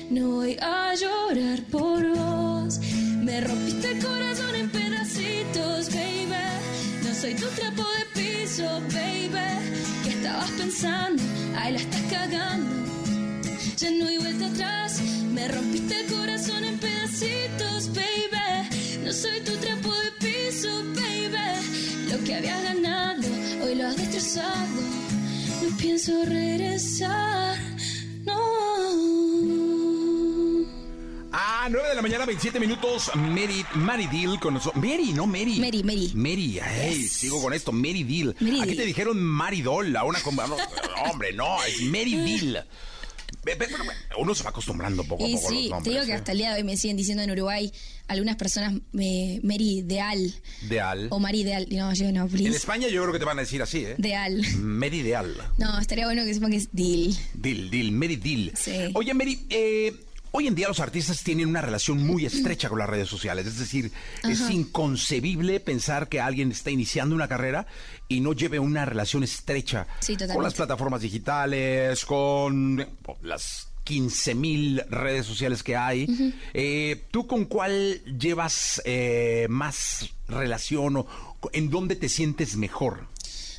No voy a llorar por vos. Me rompiste el corazón en pedacitos, baby. No soy tu trapo de piso, baby. ¿Qué estabas pensando? Ahí la estás cagando. Ya no hay vuelta atrás. Me rompiste el corazón en pedacitos, baby. No soy tu trapo de piso, baby. Lo que habías ganado, hoy lo has destrozado. No pienso regresar, no. Ah, 9 de la mañana, 27 minutos. Mary, Mary Deal con nosotros. Mary, no Mary. Mary, Mary. Mary, ay, sigo con esto. Mary Deal. Mary Aquí Deal. te dijeron Maridol, a una. no, hombre, no, es Mary Deal. Uno se va acostumbrando poco a Y poco a los sí, te nombres. digo que ¿eh? hasta el día de hoy me siguen diciendo en Uruguay algunas personas eh, Mary Deal De Al. o Mari Deal. No, yo no, En please. España yo creo que te van a decir así, ¿eh? Deal. Mary Deal. No, estaría bueno que sepan que es Deal. Dil, Dil, Mary Dil. Sí. Oye, Mary, eh, hoy en día los artistas tienen una relación muy estrecha con las redes sociales. Es decir, es inconcebible pensar que alguien está iniciando una carrera y no lleve una relación estrecha Sí, con las plataformas digitales, con las 15 mil redes sociales que hay. Eh, ¿Tú con cuál llevas eh, más relación o en dónde te sientes mejor?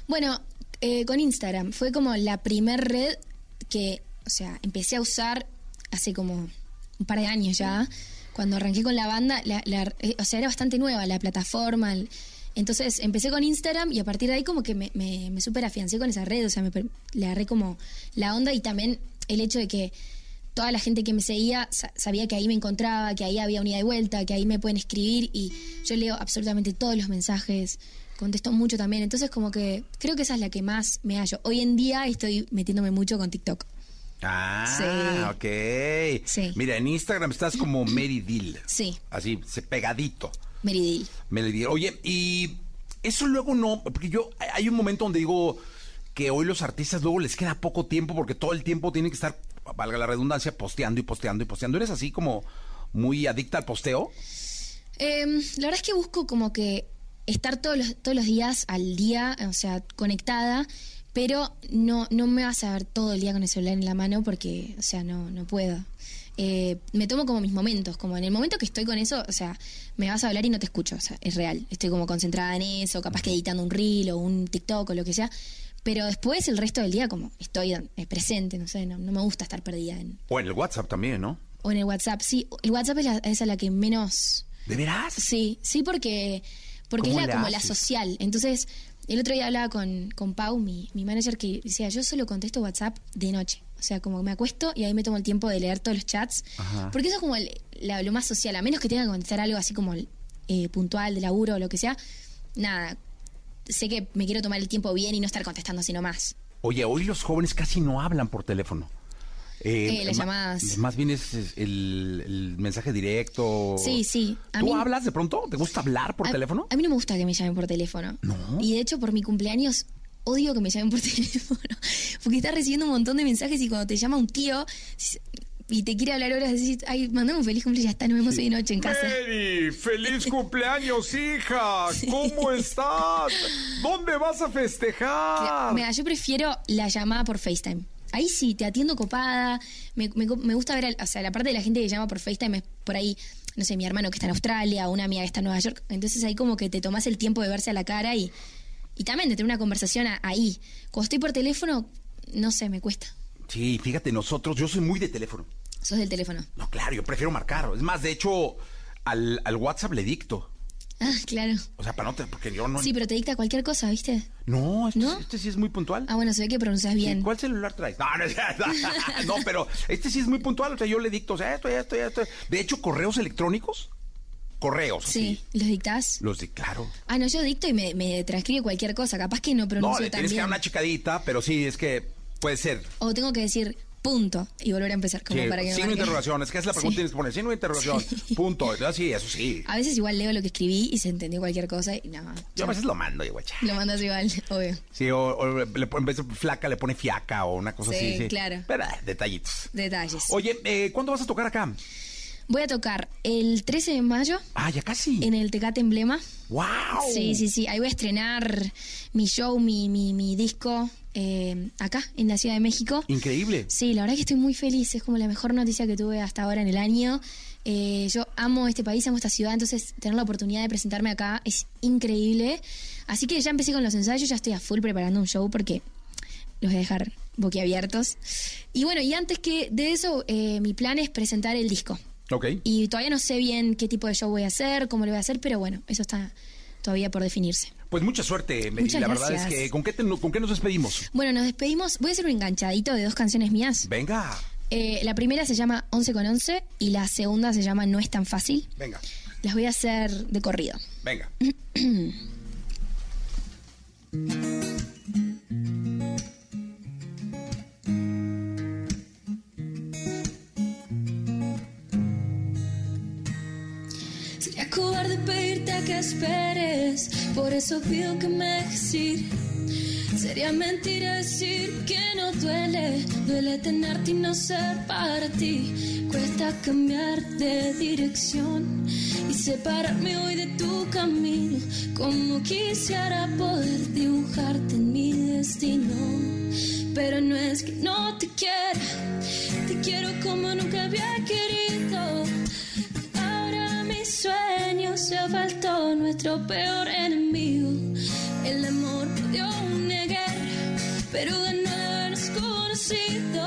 Bueno, Eh, con Instagram. Fue como la primer red que, o sea, empecé a usar hace como un par de años ya. Cuando arranqué con la banda, la- la- eh, o sea, era bastante nueva la plataforma. entonces empecé con Instagram y a partir de ahí como que me, me, súper afiancé con esa red, o sea, me, le agarré como la onda y también el hecho de que toda la gente que me seguía sa- sabía que ahí me encontraba, que ahí había un ida y vuelta, que ahí me pueden escribir y yo leo absolutamente todos los mensajes, contesto mucho también, entonces como que creo que esa es la que más me hallo. Hoy en día estoy metiéndome mucho con TikTok. Ah, ok. Sí. Mira, en Instagram estás como Mary Dill. Sí, Así, pegadito. Meridil. Mary Dill. Oye, y eso luego no, porque yo, hay un momento donde digo que hoy los artistas luego les queda poco tiempo porque todo el tiempo tienen que estar, valga la redundancia, posteando y posteando y posteando. ¿Eres así como muy adicta al posteo? Em, la verdad es que busco como que estar todos los, todos los días al día, o sea, conectada, pero no, no me vas a ver todo el día con el celular en la mano porque, o sea, no, no puedo. Eh, me tomo como mis momentos, como en el momento que estoy con eso, o sea, me vas a hablar y no te escucho, o sea, es real. Estoy como concentrada en eso, capaz que editando un reel o un TikTok o lo que sea, pero después el resto del día como estoy presente, no sé, no, no me gusta estar perdida en, O en el WhatsApp también, ¿no? o en el WhatsApp. Sí, el WhatsApp es, la, es a la que menos ¿De veras? Sí, sí, porque, porque es ¿Cómo la, como la social. Entonces, el otro día hablaba con, con Pau, mi, mi manager, que decía, yo solo contesto WhatsApp de noche. O sea, como me acuesto y ahí me tomo el tiempo de leer todos los chats. Ajá. Porque eso es como el- la- lo más social. A menos que tenga que contestar algo así como eh, puntual, de laburo o lo que sea. Nada, sé que me quiero tomar el tiempo bien y no estar contestando así nomás. Oye, hoy los jóvenes casi no hablan por teléfono. Eh, las ma- llamadas. Más bien es es el, el mensaje directo. Sí, sí. A ¿Tú mí- hablas de pronto? ¿Te gusta hablar por a, teléfono? A mí no me gusta que me llamen por teléfono. Y de hecho, por mi cumpleaños, odio que me llamen por teléfono. Porque estás recibiendo un montón de mensajes y cuando te llama un tío y te quiere hablar horas, decís, ay, mandame un feliz cumpleaños, ya está, nos vemos hoy de noche en casa. Mary, feliz cumpleaños, hija. ¿Cómo estás? ¿Dónde vas a festejar? Mira, yo prefiero la llamada por FaceTime. Ahí sí, te atiendo copada. Me, me- me gusta ver, al- o sea, la parte de la gente que llama por FaceTime es por ahí, no sé, mi hermano que está en Australia, una amiga que está en Nueva York. Entonces ahí como que te tomas el tiempo de verse a la cara y, y también de tener una conversación a- ahí. Cuando estoy por teléfono, no sé, me cuesta. Sí, fíjate, nosotros, yo soy muy de teléfono. Sos del teléfono. No, claro, yo prefiero marcar. Es más, de hecho, al, al WhatsApp le dicto. Ah, claro. O sea, para no te, porque yo no. Sí, pero te dicta cualquier cosa, ¿viste? No, este, este sí es muy puntual. Ah, bueno, se ve que pronuncias bien. ¿Cuál celular traes? No, no, no, pero este sí es muy puntual. O sea, yo le dicto, o sea, esto, esto, esto. De hecho, correos electrónicos, correos. Sí, ¿los dictás? Los de, claro. Ah, no, yo dicto y me, me transcribe cualquier cosa. Capaz que no No, pronuncio le tan tienes que dar una chicadita, pero sí, es que puede ser. O tengo que decir punto y volver a empezar como Sí, para que marque. interrogación. Es que es la pregunta Sí. tienes que poner de interrogación. Punto. Así, eso sí. A veces igual leo lo que escribí y se entendió cualquier cosa y no, Yo a veces lo mando, guacha. lo mandas igual, obvio. Sí, o, o le en vez de flaca le pone fiaca o una cosa Sí, así. Sí, claro. Pero, ah, detallitos. Detalles. Oye, eh, ¿cuándo vas a tocar acá? Voy a tocar el 13 de mayo. Ah, ya casi. En el Tecate Emblema. ¡Wow! Sí, sí, sí. Ahí voy a estrenar mi show, mi, mi, mi disco eh, acá, en la Ciudad de México. Increíble. Sí, la verdad que estoy muy feliz. Es como la mejor noticia que tuve hasta ahora en el año. Eh, yo amo este país, amo esta ciudad, entonces tener la oportunidad de presentarme acá es increíble. Así que ya empecé con los ensayos, ya estoy a full preparando un show porque los voy a dejar boquiabiertos. Y bueno, y antes que de eso, eh, mi plan es presentar el disco. Ok. Y todavía no sé bien qué tipo de show voy a hacer, cómo lo voy a hacer, pero bueno, eso está todavía por definirse. Pues mucha suerte, Mary. Muchas La verdad es que, ¿con qué, te- ¿con qué nos despedimos? Bueno, nos despedimos. Voy a hacer un enganchadito de dos canciones mías. Venga, Eh, la primera se llama 11 con 11 y la segunda se llama No es tan fácil. venga, Las voy a hacer de corrido. venga. cobarde pedirte que esperes, por eso pido que me dejes ir. Sería mentira decir que no duele, duele tenerte y no ser para ti. Cuesta cambiar de dirección y separarme hoy de tu camino. Como quisiera poder dibujarte en mi destino. Pero no es que no te quiera, te quiero como nunca había querido. Sueños se ha faltado nuestro peor enemigo. El amor dio una guerra pero de no habernos conocido.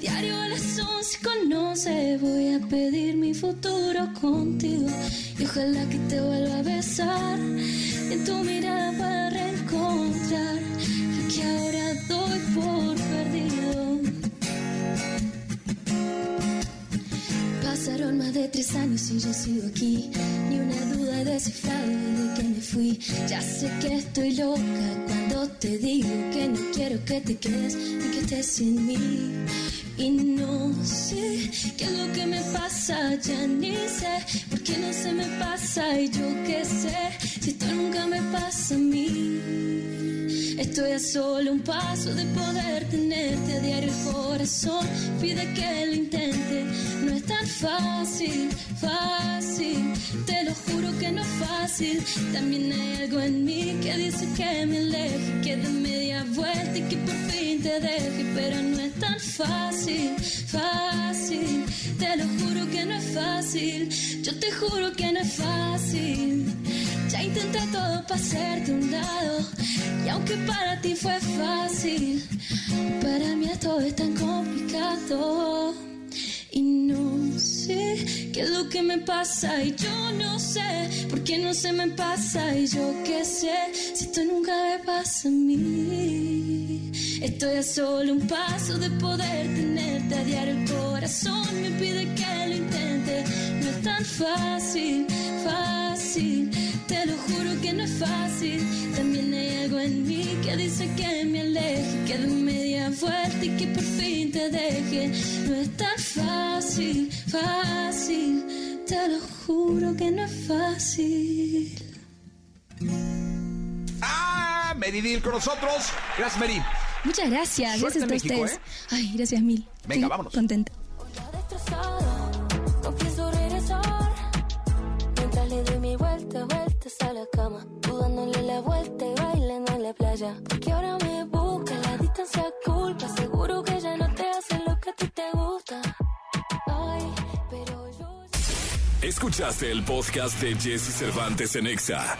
Diario a las 11 conoce, voy a pedir mi futuro contigo. Y ojalá que te vuelva a besar, en tu mirada para reencontrar que ahora años y yo sigo aquí. Ni una duda he descifrado desde que me fui. Ya sé que estoy loca cuando te digo que no quiero que te quedes ni que estés sin mí. Y no sé qué es lo que me pasa, ya ni sé por qué no se me pasa. Y yo qué sé si esto nunca me pasa a mí. Estoy a solo un paso de poder tenerte a diario el corazón. Pide que lo intente, no es tan fácil, fácil. Te lo juro que no es fácil. También hay algo en mí que dice que me aleje, que dé media vuelta y que por fin te deje. Pero no es tan fácil, fácil. Te lo juro que no es fácil. Yo te juro que no es fácil. Ya intenté todo para hacerte un lado. Y aunque para ti fue fácil, para mí esto es tan complicado. Y no sé qué es lo que me pasa. Y yo no sé por qué no se me pasa. Y yo qué sé si esto nunca me pasa a mí. Estoy a solo un paso de poder tenerte a diario el corazón. Me pide que lo intente. No es tan fácil, fácil. Te lo juro que no es fácil. También hay algo en mí que dice que me aleje, que dé media vuelta y que por fin te deje. No es tan fácil, fácil. Te lo juro que no es fácil. Ah, Meridil con nosotros. Gracias, Meri. Muchas gracias, Suerte gracias a México, ustedes. ¿eh? Ay, gracias mil. Venga, Estoy vámonos. Contenta. A la cama Tú dándole la vuelta y bailando en la playa Porque ahora me busca la distancia culpa Seguro que ya no te hace lo que a ti te gusta Ay, pero yo... Escuchaste el podcast de Jesse Cervantes en Exa.